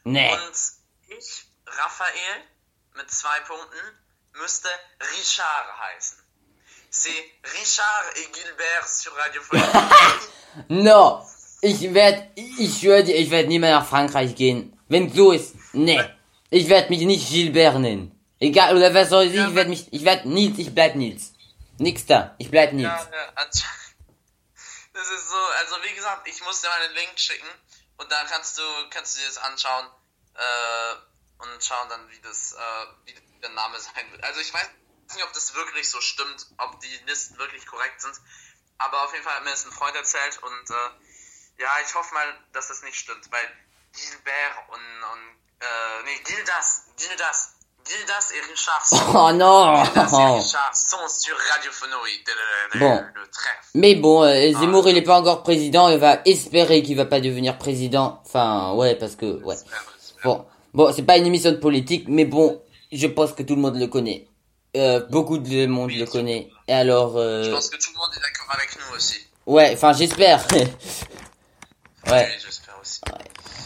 Nee. Und ich, Raphael, mit zwei Punkten, müsste Richard heißen. C'est Richard et Gilbert sur Radio No. Ich werd, ich schwöre dir, ich werde nie mehr nach Frankreich gehen. Wenn so ist, nee. Ich werde mich nicht Gilbert nennen. Egal, oder wer soll ich, ich werde mich, ich werde Nils, ich bleib Nils. Nix da, ich bleib Nils. Ja, ja, ansch- das ist so, also wie gesagt, ich muss dir mal einen Link schicken und dann kannst du, kannst du dir das anschauen äh, und schauen dann, wie das, äh, wie der Name sein wird. Also ich weiß nicht, ob das wirklich so stimmt, ob die Listen wirklich korrekt sind, aber auf jeden Fall hat mir das ein Freund erzählt und äh, ja, ich hoffe mal, dass das nicht stimmt, weil Gilbert und, und äh, nee, Gildas, Gildas, Gildas et Richard sont, Oh non. Gildas et Richard sont sur Radio Fenouille. Bon. Le trèfle. Mais bon, euh, Zemmour il est pas encore président, il va espérer qu'il va pas devenir président. Enfin, ouais, parce que, ouais. Bon, bon, c'est pas une émission de politique, mais bon, je pense que tout le monde le connaît. Euh, beaucoup de monde le connaît. Et alors, Je euh, pense que tout le monde est d'accord avec nous aussi. ouais, enfin, j'espère. ouais. Oui, j'espère aussi.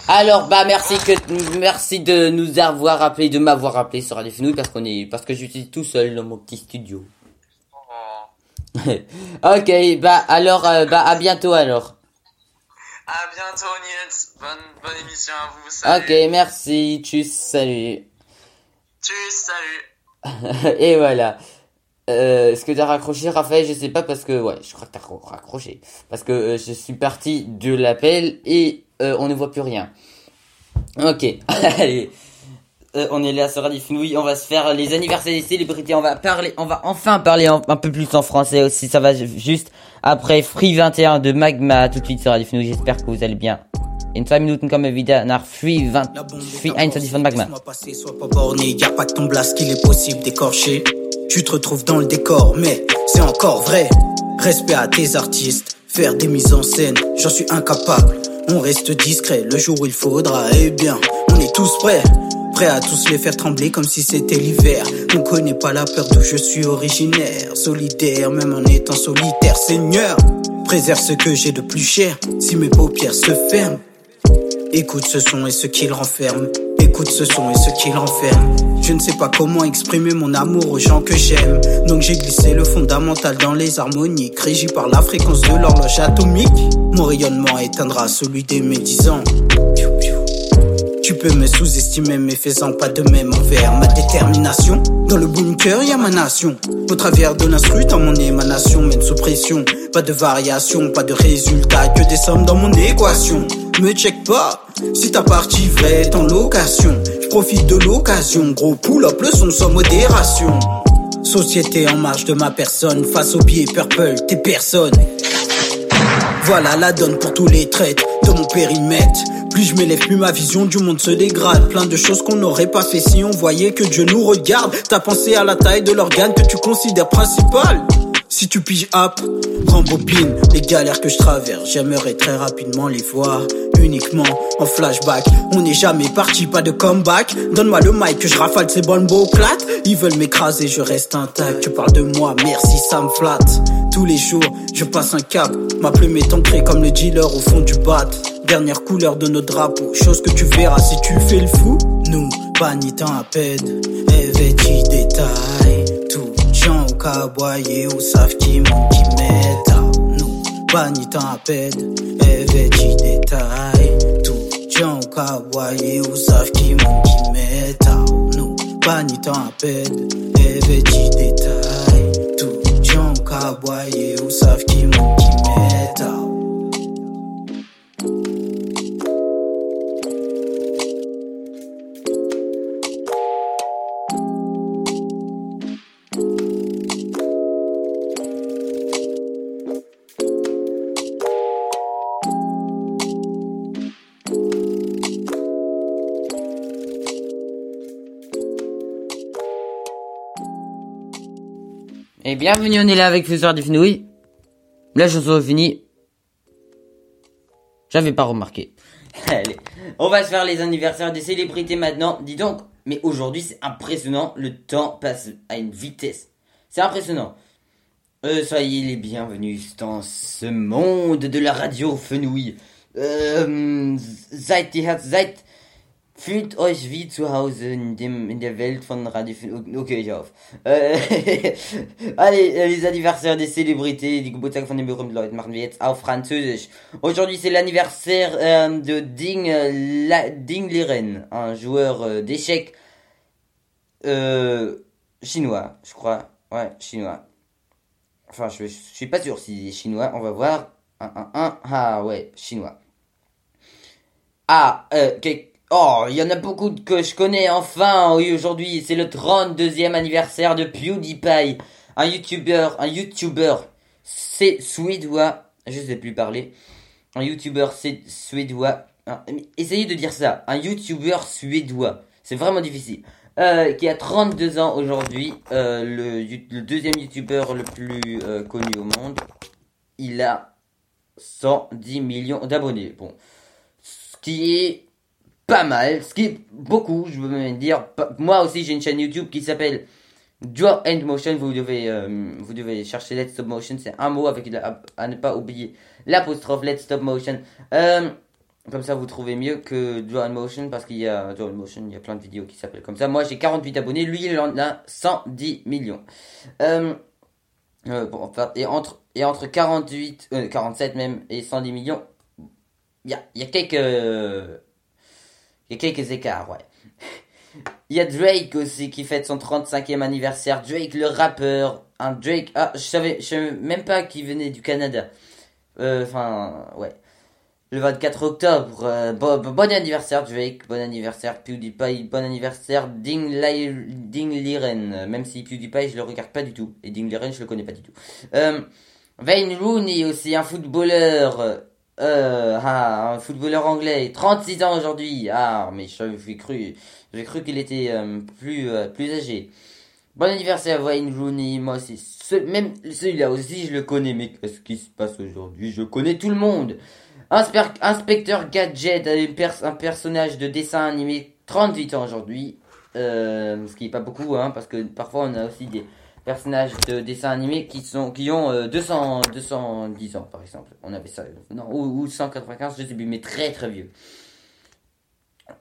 Alors, bah, merci que, merci de nous avoir appelé, de m'avoir appelé sur Radio parce qu'on est, parce que je suis tout seul dans mon petit studio. Oh. ok, bah, alors, euh, bah, à bientôt alors. À bientôt, Niels. Bonne, bonne émission à vous. Salut. Ok, merci, tchuss, salut. Tchuss, salut. Et voilà. Euh, Est-ce que t'as raccroché, Raphaël? Je sais pas parce que ouais, je crois que t'as ra- raccroché parce que euh, je suis parti de l'appel et euh, on ne voit plus rien. Ok, allez. Euh, on est là sur Radio Fenouil, on va se faire les anniversaires des célébrités, on va parler, on va enfin parler en- un peu plus en français aussi, ça va ju- juste après Free 21 de Magma, tout de suite sur Radio Fenouil, j'espère que vous allez bien. In 2 Minuten kommen wir wieder nach Free, 20, Free 21 von Magma. Passer, sois pas borné, y a pas que ton blast qu'il est possible d'écorcher. Tu te retrouves dans le décor, mais c'est encore vrai. Respect à tes artistes, faire des mises en scène, j'en suis incapable. On reste discret le jour où il faudra, eh bien, on est tous prêts. Prêts à tous les faire trembler comme si c'était l'hiver. On connaît pas la peur d'où je suis originaire. Solidaire, même en étant solitaire, Seigneur. Préserve ce que j'ai de plus cher, si mes paupières se ferment. Écoute ce son et ce qu'il renferme. Écoute ce son et ce qu'il renferme. Je ne sais pas comment exprimer mon amour aux gens que j'aime. Donc j'ai glissé le fondamental dans les harmoniques, régi par la fréquence de l'horloge atomique. Mon rayonnement éteindra celui des médisants. Tu peux me sous-estimer, mais faisant pas de même envers ma détermination. Dans le bunker, y a ma nation. Au travers de l'instru, dans mon émanation, mène sous pression. Pas de variation, pas de résultat, que des sommes dans mon équation. Me check pas, si ta partie vraie est en location. Je profite de l'occasion, gros pull-up, le son sans modération. Société en marge de ma personne, face au biais purple, t'es personne. Voilà la donne pour tous les traites de mon périmètre. Plus je m'élève, plus ma vision du monde se dégrade. Plein de choses qu'on n'aurait pas fait si on voyait que Dieu nous regarde. T'as pensé à la taille de l'organe que tu considères principal. Si tu piges app, rembobine les galères que je traverse. J'aimerais très rapidement les voir uniquement en flashback. On n'est jamais parti, pas de comeback. Donne-moi le mic que je rafale ces bonnes beaux plates. Ils veulent m'écraser, je reste intact. Tu parles de moi, merci, ça me flatte. Tous les jours, je passe un cap. Ma plume est ancrée comme le dealer au fond du bat. Dernière couleur de nos drapeaux, chose que tu verras si tu fais le fou. Nous, pas ni temps à peine, vêtis détail. Tout gens au caboyer ou savent qui monte qui met Nous, pas ni temps à peine, vêtis détail. Tout gens au caboyer ou savent qui monte qui met Nous, pas ni temps à peine, vêtis détail. Aboyer ou savent qui monte qui. Bienvenue, on est là avec Fusoir du Fenouil. La chanson est finie. J'avais pas remarqué. Allez, on va se faire les anniversaires des célébrités maintenant. Dis donc, mais aujourd'hui c'est impressionnant, le temps passe à une vitesse. C'est impressionnant. Euh, soyez les bienvenus dans ce monde de la radio Fenouil. Ähm, seid ihr, seid, fühlt euch wie zu Hause in dem, in der Welt von Radio. Okay, ich auf. Äh, allez, äh, les anniversaires des célébrités, die Geburtstag von den berühmten Leuten machen wir jetzt auf Französisch. Aujourd'hui, c'est l'anniversaire euh, de Ding, euh, La, Ding Liren, un joueur euh, d'échecs euh, chinois, je crois. Ouais, chinois. Enfin, je, je suis pas sûr s'il est chinois. On va voir. 1, 1, 1. Ah ouais, chinois. Ah, euh, oh, il y en a beaucoup que je connais enfin. Oui, aujourd'hui, c'est le 32e anniversaire de PewDiePie. Un YouTuber, un YouTuber, c'est suédois. Je sais plus parler. Un YouTuber, c'est suédois. Essayez de dire ça. Un YouTuber suédois. C'est vraiment difficile. Euh, qui a 32 ans aujourd'hui. Euh, le, deuxième YouTuber le plus euh, connu au monde. Il a 110 millions d'abonnés. Bon. Ce qui est pas mal. Ce qui est beaucoup, je veux même dire. Moi aussi, j'ai une chaîne YouTube qui s'appelle Draw and Motion. Vous devez, euh, vous devez chercher Let's Stop Motion. C'est un mot avec la- à ne pas oublier l'apostrophe Let's Stop Motion. Euh, comme ça, vous trouvez mieux que Draw and Motion parce qu'il y a Draw and Motion, il y a plein de vidéos qui s'appellent comme ça. Moi, j'ai 48 abonnés. Lui, il en a 110 millions. Euh, et entre, et entre 48, euh, 47 même, et 110 millions, il y a, quelques, il y a quelques écarts, ouais. Il y a Drake aussi qui fête son 35e anniversaire. Drake le rappeur. Un Drake. Ah, je savais, je savais même pas qu'il venait du Canada. Euh, Enfin, ouais. Le 24 octobre. euh, bon, anniversaire Drake. Bon anniversaire PewDiePie. Bon anniversaire Ding, Ding Liren. Même si PewDiePie je le regarde pas du tout. Et Ding Liren je le connais pas du tout. Euh, Wayne Rooney aussi, un footballeur. Euh, ah, un footballeur anglais, 36 ans aujourd'hui. Ah, mais j'ai cru, j'ai cru qu'il était euh, plus, euh, plus âgé. Bon anniversaire Wayne Rooney, moi aussi. Ce, même celui-là aussi, je le connais, mais qu'est-ce qui se passe aujourd'hui? Je connais tout le monde. Inspecteur Gadget, un, un personnage de dessin animé, 38 ans aujourd'hui. Ce qui est pas beaucoup, hein, parce que parfois on a aussi des personnages de dessins animés qui sont qui ont euh, 200 210 ans par exemple. On avait ça non ou, ou 195, je sais plus mais très très vieux.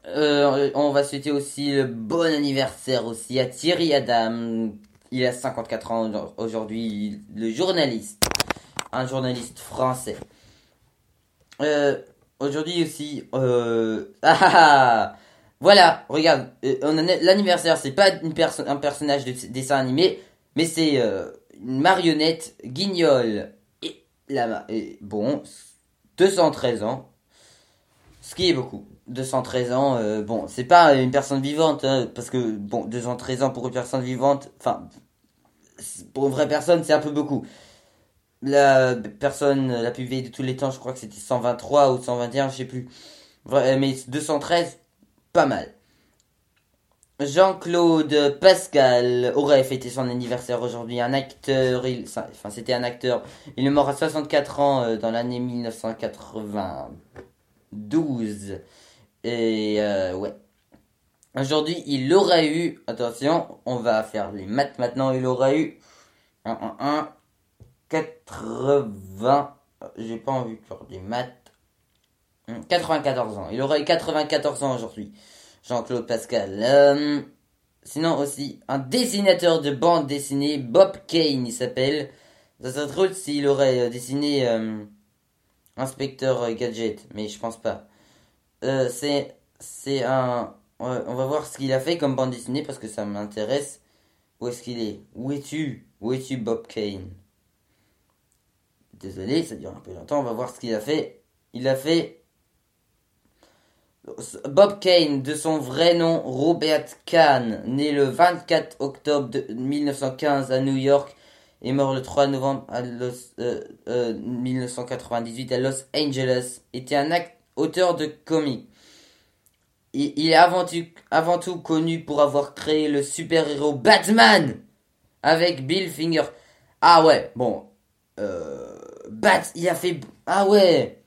Euh, on va souhaiter aussi le bon anniversaire aussi à Thierry Adam. Il a 54 ans aujourd'hui, le journaliste, un journaliste français. Euh, aujourd'hui aussi, euh, ah, ah, ah, voilà, regarde, euh, on l'anniversaire, c'est pas une perso- un personnage de dessin animé, mais c'est euh, une marionnette guignol. Et la, et, bon, 213 ans, ce qui est beaucoup. 213 ans, euh, bon, c'est pas une personne vivante, hein, parce que, bon, 213 ans pour une personne vivante, enfin, pour une vraie personne, c'est un peu beaucoup. La personne la plus vieille de tous les temps, je crois que c'était 123 ou 121, je sais plus. Mais 213, pas mal. Jean-Claude Pascal aurait fêté son anniversaire aujourd'hui. Un acteur, il, enfin c'était un acteur. Il est mort à 64 ans euh, dans l'année 1992. Et euh, ouais. Aujourd'hui, il aurait eu, attention, on va faire les maths maintenant, il aurait eu 1, 1, 1, 80, j'ai pas envie de faire des maths, Hum, 94 ans, il aurait eu 94 ans aujourd'hui, Jean-Claude Pascal. Euh, sinon aussi, un dessinateur de bande dessinée, Bob Kane il s'appelle, ça serait drôle s'il aurait euh, dessiné euh, Inspecteur Gadget, mais je pense pas. C'est un on va voir ce qu'il a fait comme bande dessinée parce que ça m'intéresse où est-ce qu'il est? Où es-tu? Où es-tu Bob Kane? Désolé, ça dure un peu longtemps. On va voir ce qu'il a fait. Il a fait Bob Kane, de son vrai nom Robert Kahn, né le 24 octobre de 1915 à New York et mort le 3 novembre à Los, euh, euh, 1998 à Los Angeles, était un auteur de comics. Il, est avant tout, avant tout connu pour avoir créé le super-héros Batman avec Bill Finger. Ah ouais, bon. Euh, Bat, il a fait... Ah ouais.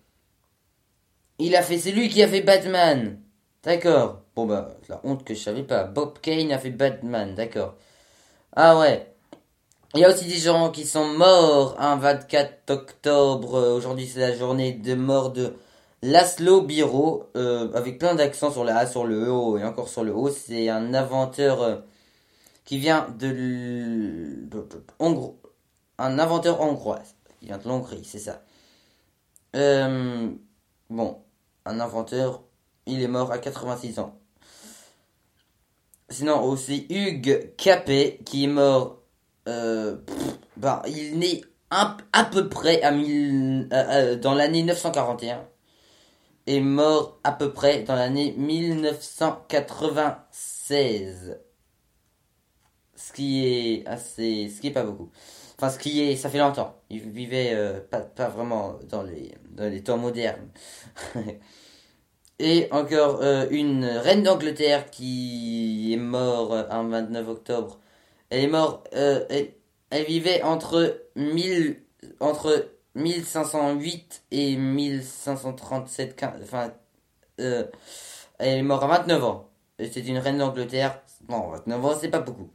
Il a fait, c'est lui qui a fait Batman. D'accord. Bon bah, la honte que je savais pas. Bob Kane a fait Batman, d'accord. Ah ouais. Il y a aussi des gens qui sont morts un 24 octobre. Aujourd'hui, c'est la journée de mort de Laszlo Biro, euh, avec plein d'accents sur la A, sur le E et encore sur le O. C'est un inventeur euh, qui vient de, l- un inventeur hongrois. qui vient de l'Hongrie, c'est ça. Euh, bon, un inventeur, il est mort à 86 ans. Sinon aussi Hugues Capet qui est mort euh, bah, il naît un- à peu près à mille- euh, euh, dans l'année 941 et mort à peu près dans l'année 1996. Ce qui est assez ce qui est pas beaucoup. Enfin ce qui est ça fait longtemps. Il vivait euh, pas vraiment dans les dans les temps modernes. Et encore euh, une reine d'Angleterre qui est morte un 29 octobre. Elle est morte, euh, elle, vivait entre 1000, entre 1508 et 1537, quin- enfin, euh, elle est morte à 29 ans. C'est une reine d'Angleterre. Bon, 29 ans, c'est pas beaucoup.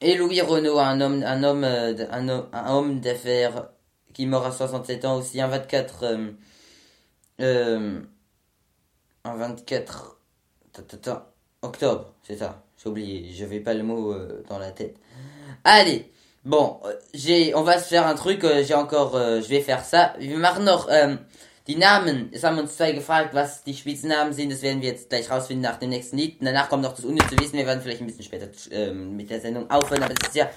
Et Louis Renault, un homme, un homme, un homme d'affaires qui est mort à 67 ans aussi, un 24, euh, euh, un 24 ta, ta, ta, octobre, c'est ça. J'ai oublié, j'avais pas le mot euh, dans la tête. Allez, bon, euh, j'ai, on va se faire un truc. euh, j'ai encore, euh, je vais faire ça. Wir machen noch ähm, die Namen. Es haben uns zwei gefragt, was die Spitznamen sind. Das werden wir jetzt gleich rausfinden nach dem nächsten Lied. Danach kommt noch das unnütze Wissen. Wir werden vielleicht ein bisschen später ähm, mit der Sendung aufhören, aber das ist ja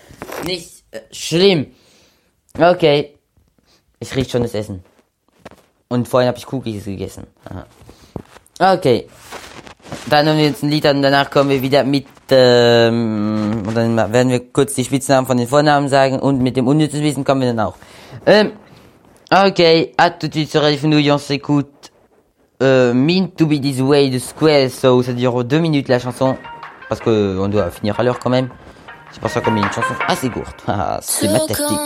nicht äh, schlimm. Okay. Ich rieche schon das Essen. Und vorhin habe ich Cookies gegessen. Aha. Okay. Dann hören wir jetzt ein Lied und danach kommen wir wieder mit, ähm, und dann werden wir kurz die Spitznamen von den Vornamen sagen und mit dem unnützen Wissen kommen wir dann auch. Ähm, ok, à tout de suite sur Radio Fenouille, on s'écoute, euh, Mean to be this way de Square, so ça dure deux minutes la chanson, parce que on doit finir à l'heure quand même. C'est pour ça qu'on met une chanson assez courte. Ah, c'est ma tactique.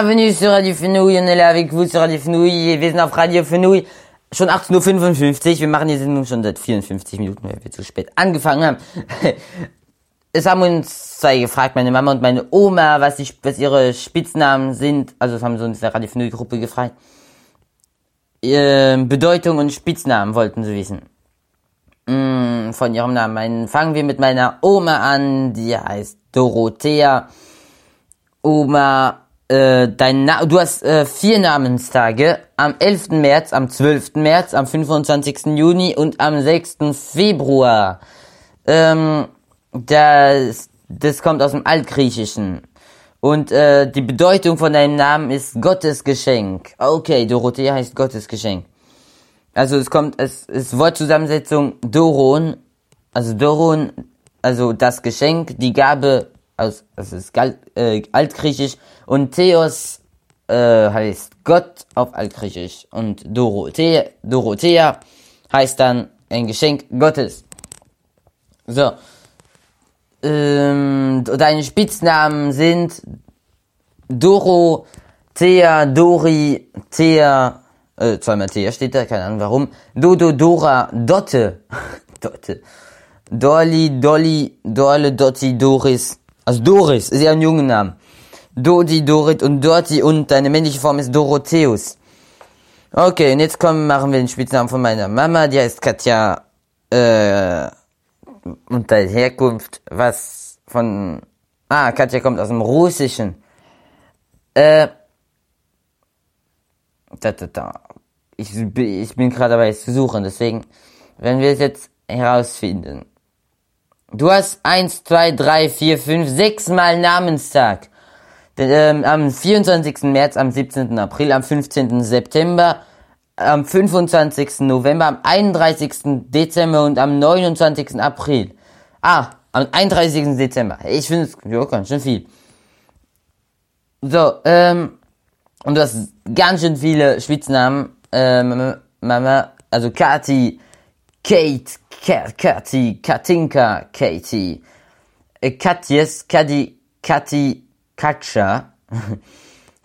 Bienvenue sur Radio Fenouille, on est là avec vous sur Radio Fenouille, wir sind auf Radio Fenouille. Schon 18.55 Uhr, wir machen die Sendung schon seit 54 Minuten, weil wir zu spät angefangen haben. Es haben uns zwei gefragt, meine Mama und meine Oma, was, die, was ihre Spitznamen sind. Also das haben sie uns in der Radio Fenouille Gruppe gefragt. Ähm, Bedeutung und Spitznamen wollten sie wissen. Mm, von ihrem Namen. Fangen wir mit meiner Oma an, die heißt Dorothea. Oma, äh, dein Na du hast äh, vier Namenstage. Am 11. März, am 12. März, am 25. Juni und am 6. Februar. Ähm, das, das kommt aus dem Altgriechischen. Und äh, die Bedeutung von deinem Namen ist Gottes Geschenk. Okay, Dorothea heißt Gottes Geschenk. Also es kommt, es ist Wortzusammensetzung Doron, also Doron, also das Geschenk, die Gabe, aus, das ist äh, Altgriechisch und Theos äh, heißt Gott auf Altgriechisch und Dorothea, Dorothea heißt dann ein Geschenk Gottes. So. Ähm, deine Spitznamen sind Doro, Thea, Dori, Thea, äh, zweimal Thea steht da, keine Ahnung warum. Dodo, Dora, Dotte, Dotte, Dolly, Dolly, Dorle, Dotti, Doris. Also Doris ist ja ein junger Name. Dodi, Dorit und Dorti und deine männliche Form ist Dorotheus. Okay, und jetzt kommen, machen wir den Spitznamen von meiner Mama, die heißt Katja, äh, und deine Herkunft, was von, ah, Katja kommt aus dem Russischen. Äh, da, da, da. Ich, ich bin gerade dabei zu suchen, deswegen werden wir es jetzt herausfinden. Du hast eins, zwei, drei, vier, fünf, sechs Mal Namenstag. Ähm, am 24. März, am 17. April, am 15. September, am 25. November, am 31. Dezember und am 29. April. Ah, am 31. Dezember. Ich finde es, ganz schön viel. So, ähm, und du hast ganz schön viele Spitznamen. Ähm, Mama, also Kati, Kate, Ka- Kati, Katinka, Katie, äh, Katjes, Kadi, Kati, Katja,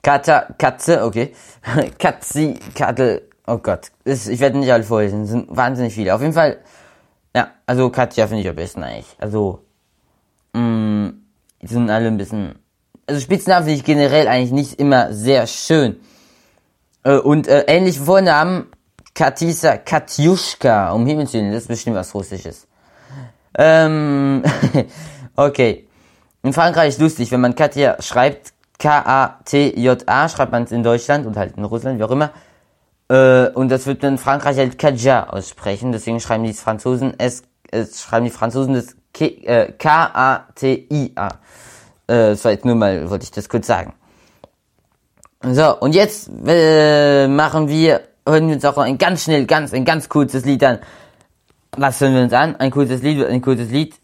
Kata, Katze, okay, Katzi, Kattel, oh Gott, das, ich werde nicht alle vorlesen, es sind wahnsinnig viele. Auf jeden Fall, ja, also Katja finde ich am besten eigentlich. Also, mh, die sind alle ein bisschen, also Spitznamen finde ich generell eigentlich nicht immer sehr schön. Äh, und äh, ähnliche Vornamen, Katisa, Katjuschka, um Himmels Willen, das ist bestimmt was Russisches. Ähm, okay. In Frankreich ist lustig, wenn man Katja schreibt, K-A-T-J-A, schreibt man es in Deutschland und halt in Russland, wie auch immer. Äh, und das wird man in Frankreich halt Katja aussprechen, deswegen schreiben die Franzosen es, es schreiben die Franzosen das K- äh, K-A-T-I-A. Äh, das war jetzt nur mal, wollte ich das kurz sagen. So, und jetzt äh, machen wir, hören wir uns auch ein ganz schnell, ganz, ein ganz kurzes Lied an. Was hören wir uns an? Ein kurzes Lied, ein kurzes Lied.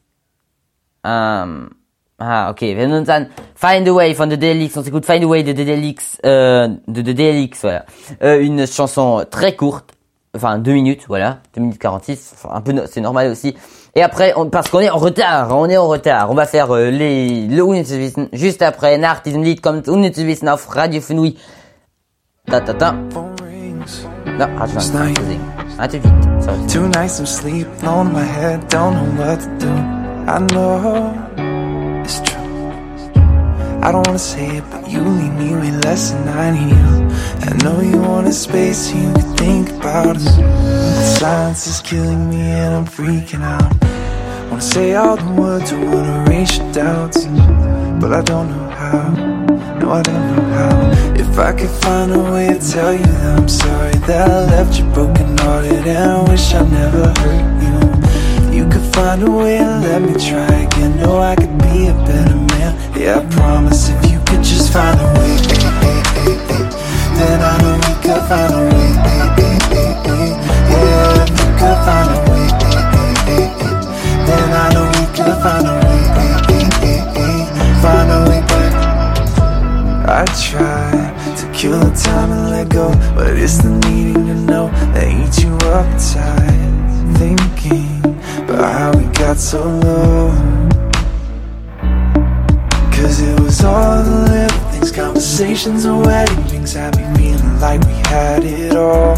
Ähm, ah, okay, wir hören uns an Find a Way von The Delix, on s'écoute Find a Way de The Delix, euh, de The Delix, voilà. Euh, une chanson très courte, enfin deux minutes, voilà, 2 minutes 46, enfin, un peu, no- c'est normal aussi. Et après, on, parce qu'on est en retard, on est en retard, on va faire euh, les, le juste après, nach diesem Lied kommt Unnützes Wissen auf Radio Fenouille. Ta ta ta. Non, attends. Ah, tu vite, sorry. Two nights of sleep, in my head, don't know what to do. I know. I don't wanna say it, but you leave me way less than I need. I know you want a space so you can think about us. The silence is killing me and I'm freaking out. Wanna say all the words, I wanna erase your doubts, but I don't know how. No, I don't know how. If I could find a way to tell you that I'm sorry that I left you broken hearted and I wish I never hurt you. You could find a way to let me try again, know I could be a better man. Yeah, I promise if you could just find a way, then I know we could find a way. Yeah, you could find a way, then I know we could find a way. Find a way back. I try to kill the time and let go, but it's the needing to know that eats you up tight. Thinking about how we got so low. Was all the little things, conversations and wedding rings had me feeling like we had it all.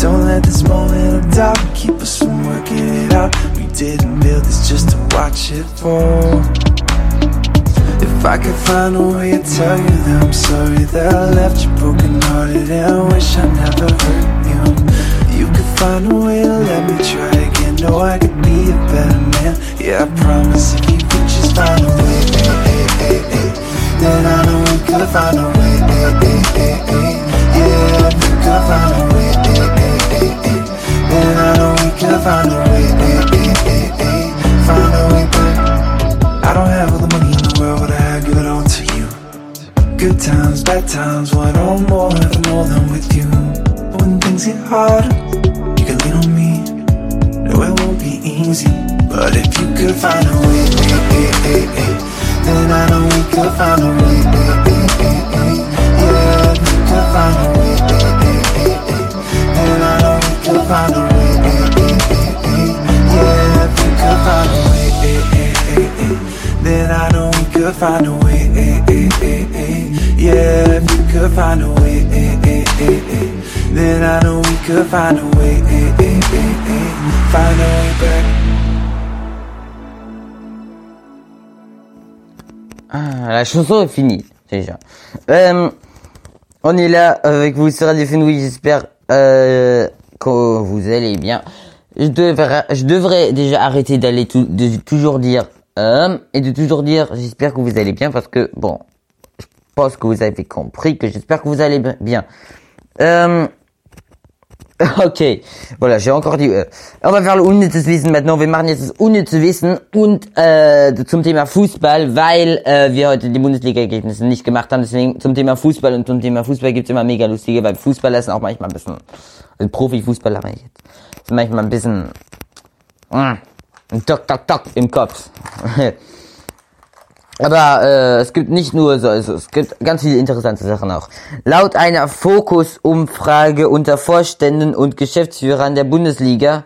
Don't let this moment of doubt keep us from working it out. We didn't build this just to watch it fall. If I could find a way to tell you that I'm sorry that I left you broken hearted and I wish I never hurt you. You could find a way to let me try again. Know I could be a better man. Yeah, I promise if you could just find a way, eh, eh, eh, then I know we could find a way. eh, eh, eh, eh. Yeah, we could find a way, eh, eh, eh, eh, then I know we could find a way. eh, eh, eh, eh, Find a way back. I don't have all the money in the world, but I give it all to you. Good times, bad times, one or more, never more than with you. But when things get hard, you can lean on me. No, it won't be easy, but if you could find a way, la chanson est finie, déjà. Euh, on est là avec vous sur Radio Fenouille, j'espère euh, que vous allez bien. Je devrais, déjà arrêter d'aller toujours dire euh, et de toujours dire j'espère que vous allez bien parce que bon, je pense que vous avez compris que j'espère que vous allez bien. Ok, voilà, j'ai encore dit. Äh, on va faire le unnützes Wissen maintenant. Wir machen jetzt das unnütze Wissen und äh, zum Thema Fußball, weil äh, wir heute die Bundesliga-Ergebnisse nicht gemacht haben. Deswegen zum Thema Fußball und zum Thema Fußball gibt's immer mega lustige, weil Fußballer sind auch manchmal ein bisschen, also Profifußballer meine ich jetzt, sind manchmal ein bisschen mm, tok tok tok im Kopf. Aber äh, es gibt nicht nur so, also es gibt ganz viele interessante Sachen auch. Laut einer Fokus-Umfrage unter Vorständen und Geschäftsführern der Bundesliga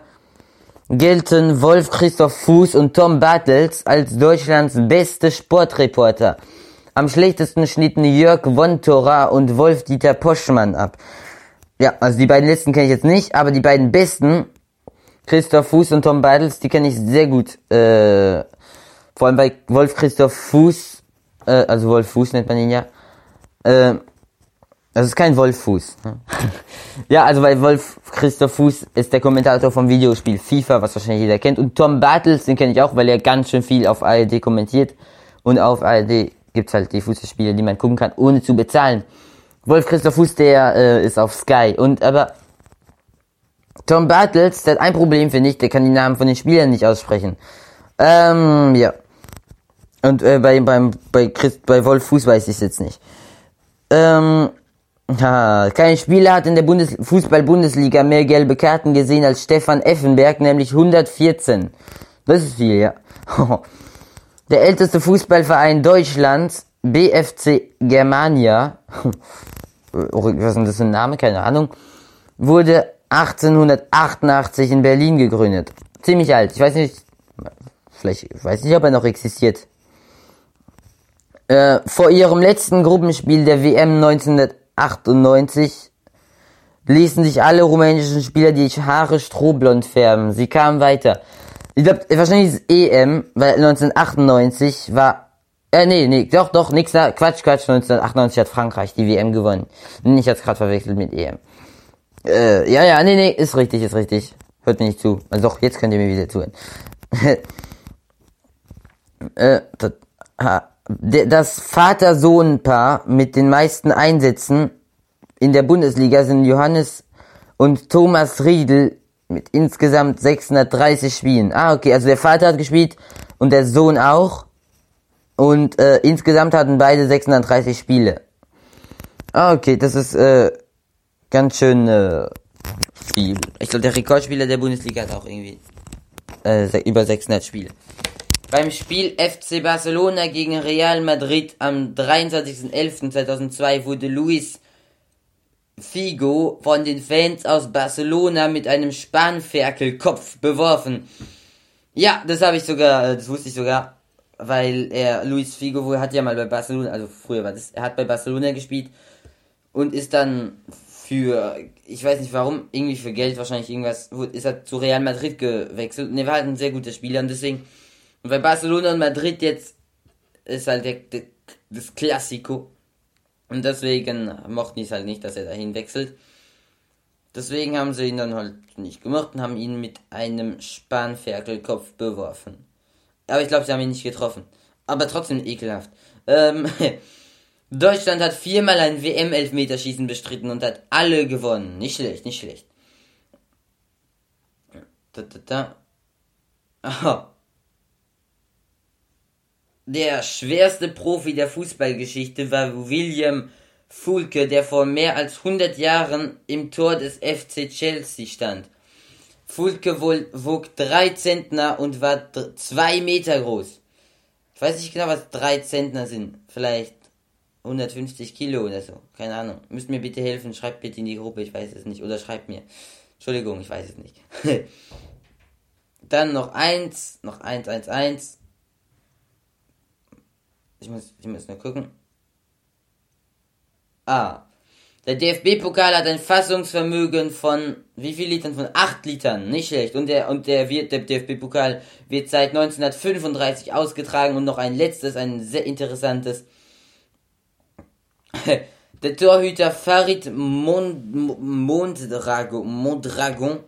gelten Wolf Christoph Fuß und Tom Bartels als Deutschlands beste Sportreporter. Am schlechtesten schnitten Jörg Wontora und Wolf-Dieter Poschmann ab. Ja, also die beiden letzten kenne ich jetzt nicht, aber die beiden besten, Christoph Fuß und Tom Bartels, die kenne ich sehr gut. Äh, vor allem bei Wolf Christoph Fuß, äh, also Wolf Fuß nennt man ihn ja. Äh, das ist kein Wolf Fuß. ne? ja, also bei Wolf Christoph Fuß ist der Kommentator vom Videospiel FIFA, was wahrscheinlich jeder kennt. Und Tom Bartels, den kenne ich auch, weil er ganz schön viel auf ARD kommentiert. Und auf ARD gibt's halt die Fußballspiele, die man gucken kann, ohne zu bezahlen. Wolf Christoph Fuß, der äh, ist auf Sky. Und aber Tom Bartels, der hat ein Problem, finde ich, der kann die Namen von den Spielern nicht aussprechen. Ähm, ja. Und äh, bei, beim, bei, Chris, bei Wolf Fuß weiß ich es jetzt nicht. Ähm, ha, kein Spieler hat in der Bundes Fußball-Bundesliga mehr gelbe Karten gesehen als Stefan Effenberg, nämlich 114. Das ist viel, ja. Der älteste Fußballverein Deutschlands, BFC Germania, was ist das für ein Name? Keine Ahnung, wurde 1888 in Berlin gegründet. Ziemlich alt. Ich weiß nicht, vielleicht, ich weiß nicht, ob er noch existiert. Äh, vor ihrem letzten Gruppenspiel der WM 1998 ließen sich alle rumänischen Spieler die Haare strohblond färben. Sie kamen weiter. Ich glaube, wahrscheinlich ist EM, weil 1998 war, äh, nee, nee, doch, doch, nix da, Quatsch, Quatsch, 1998 hat Frankreich die WM gewonnen. Ich hab's gerade verwechselt mit EM. Äh, ja, ja, nee, nee, ist richtig, ist richtig. Hört mir nicht zu. Also doch, jetzt könnt ihr mir wieder zuhören. äh, das, ha, das Vater-Sohn-Paar mit den meisten Einsätzen in der Bundesliga sind Johannes und Thomas Riedel mit insgesamt 630 Spielen. Ah, okay, also der Vater hat gespielt und der Sohn auch. Und äh, insgesamt hatten beide 630 Spiele. Ah, okay, das ist äh, ganz schön äh, viel. Ich glaube, der Rekordspieler der Bundesliga hat auch irgendwie äh, über 600 Spiele. Beim Spiel FC Barcelona gegen Real Madrid am 23.11.2002 wurde Luis Figo von den Fans aus Barcelona mit einem Spanferkelkopf beworfen. Ja, das habe ich sogar, äh, das wusste ich sogar. weil er, Luis Figo, hat ja mal bei Barcelona, also früher war das, er hat bei Barcelona gespielt und ist dann für, ich weiß nicht warum, irgendwie für Geld wahrscheinlich irgendwas, ist er zu Real Madrid gewechselt und er war halt ein sehr guter Spieler und deswegen, und bei Barcelona und Madrid jetzt ist halt der, der, das Klassiko und deswegen mochten die es halt nicht, dass er dahin wechselt. Deswegen haben sie ihn dann halt nicht gemacht und haben ihn mit einem Spanferkelkopf beworfen. Aber ich glaube, sie haben ihn nicht getroffen. Aber trotzdem ekelhaft. Ähm, Deutschland hat viermal ein WM-Elfmeterschießen bestritten und hat alle gewonnen. Nicht schlecht, nicht schlecht. Da, da, da. Aha. Der schwerste Profi der Fußballgeschichte war William Fulke, der vor mehr als 100 Jahren im Tor des FC Chelsea stand. Fulke wog drei Zentner und war 2 Meter groß. Ich weiß nicht genau, was drei Zentner sind. Vielleicht 150 Kilo oder so. Keine Ahnung. Müsst mir bitte helfen. Schreibt bitte in die Gruppe. Ich weiß es nicht. Oder schreibt mir. Entschuldigung, ich weiß es nicht. Dann noch eins. Noch eins, eins, eins. Ich muss, ich muss nur gucken. Ah. Der DFB-Pokal hat ein Fassungsvermögen von wie viel Litern? Von 8 Litern. Nicht schlecht. Und der, und der wird, der DFB-Pokal wird seit 1935 ausgetragen und noch ein letztes, ein sehr interessantes. Der Torhüter Farid Mond, Mondragon, Mondragon,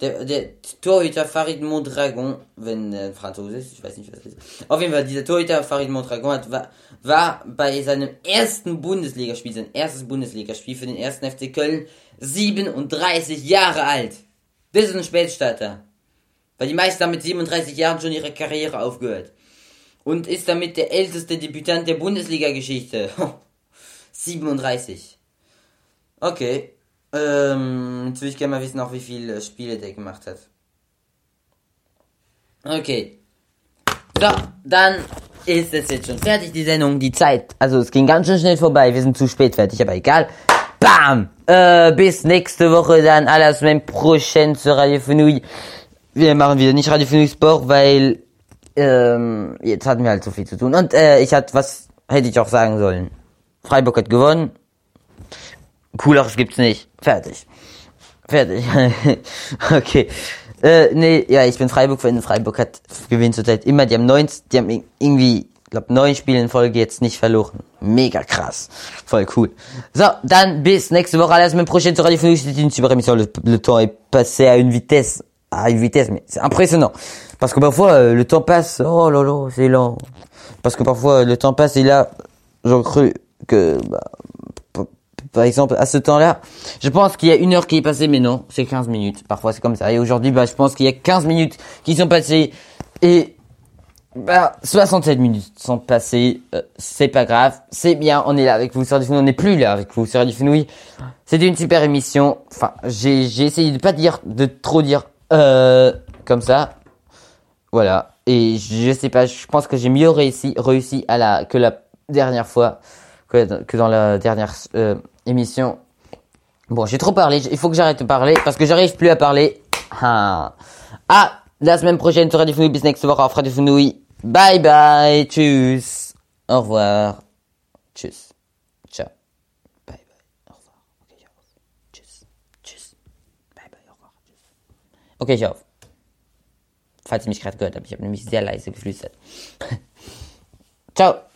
der, der Torhüter Farid Mondragon, wenn äh, Franzose ist, ich weiß nicht, was das ist. Auf jeden Fall, dieser Torhüter Farid Mondragon hat, war, war bei seinem ersten Bundesligaspiel, sein erstes Bundesligaspiel für den ersten FC Köln, 37 Jahre alt. Das ist ein Spätstarter. Weil die meisten haben mit 37 Jahren schon ihre Karriere aufgehört. Und ist damit der älteste Debütant der Bundesliga-Geschichte. 37. Okay. Ähm, jetzt will ich gerne mal wissen, auch wie viele Spiele der gemacht hat. Okay. So, dann ist es jetzt schon fertig, die Sendung, die Zeit. Also es ging ganz schön schnell vorbei, wir sind zu spät fertig, aber egal. Bam! Äh, bis nächste Woche dann à la semaine prochaine sur Radio Fenouille. Wir machen wieder nicht Radio Fenouille Sport, weil ähm, jetzt hatten wir halt so viel zu tun. Und äh, ich hatte, was hätte ich auch sagen sollen? Freiburg hat gewonnen. Coolaches gibt's nicht. Fertig. Fertig. okay. Äh, nee, ja, ich bin Freiburg-Fan. Freiburg hat gewinnt zurzeit immer. Die haben neun, die haben irgendwie, glaube, neun Spiele in Folge jetzt nicht verloren. Mega krass. Voll cool. So, dann bis nächste Woche à la semaine prochaine Radio Fenouille. C'est une super émission. Le, le temps est passé à une vitesse, à une vitesse, mais c'est impressionnant. Parce que parfois, euh, le temps passe, oh là là, c'est lent. Parce que parfois, le temps passe et là, j'ai cru que, bah, par exemple, à ce temps-là, je pense qu'il y a une heure qui est passée, mais non, c'est 15 minutes. Parfois, c'est comme ça. Et aujourd'hui, bah, je pense qu'il y a 15 minutes qui sont passées et, bah, 67 minutes sont passées. Euh, c'est pas grave. C'est bien. On est là avec vous sur Fenouilles. On n'est plus là avec vous sur du Fenouilles. C'était une super émission. Enfin, j'ai, j'ai essayé de pas dire, de trop dire, euh, comme ça. Voilà. Et je sais pas, je pense que j'ai mieux réussi, réussi à la, que la dernière fois, que, que dans la dernière euh, émission. Bon, j'ai trop parlé, il faut que j'arrête de parler parce que j'arrive plus à parler. Ah. Ah, la semaine prochaine sur Radio Fenouille bis nächste Woche auf Radio Fenouille. Bye bye, tschüss. Au revoir. Tschüss. Ciao. Bye bye. Au revoir. Tschüss. Tschüss. Bye bye. Au revoir. Ich auf. Falls ihr mich gerade gehört habt, ich habe nämlich sehr leise geflüstert. Ciao.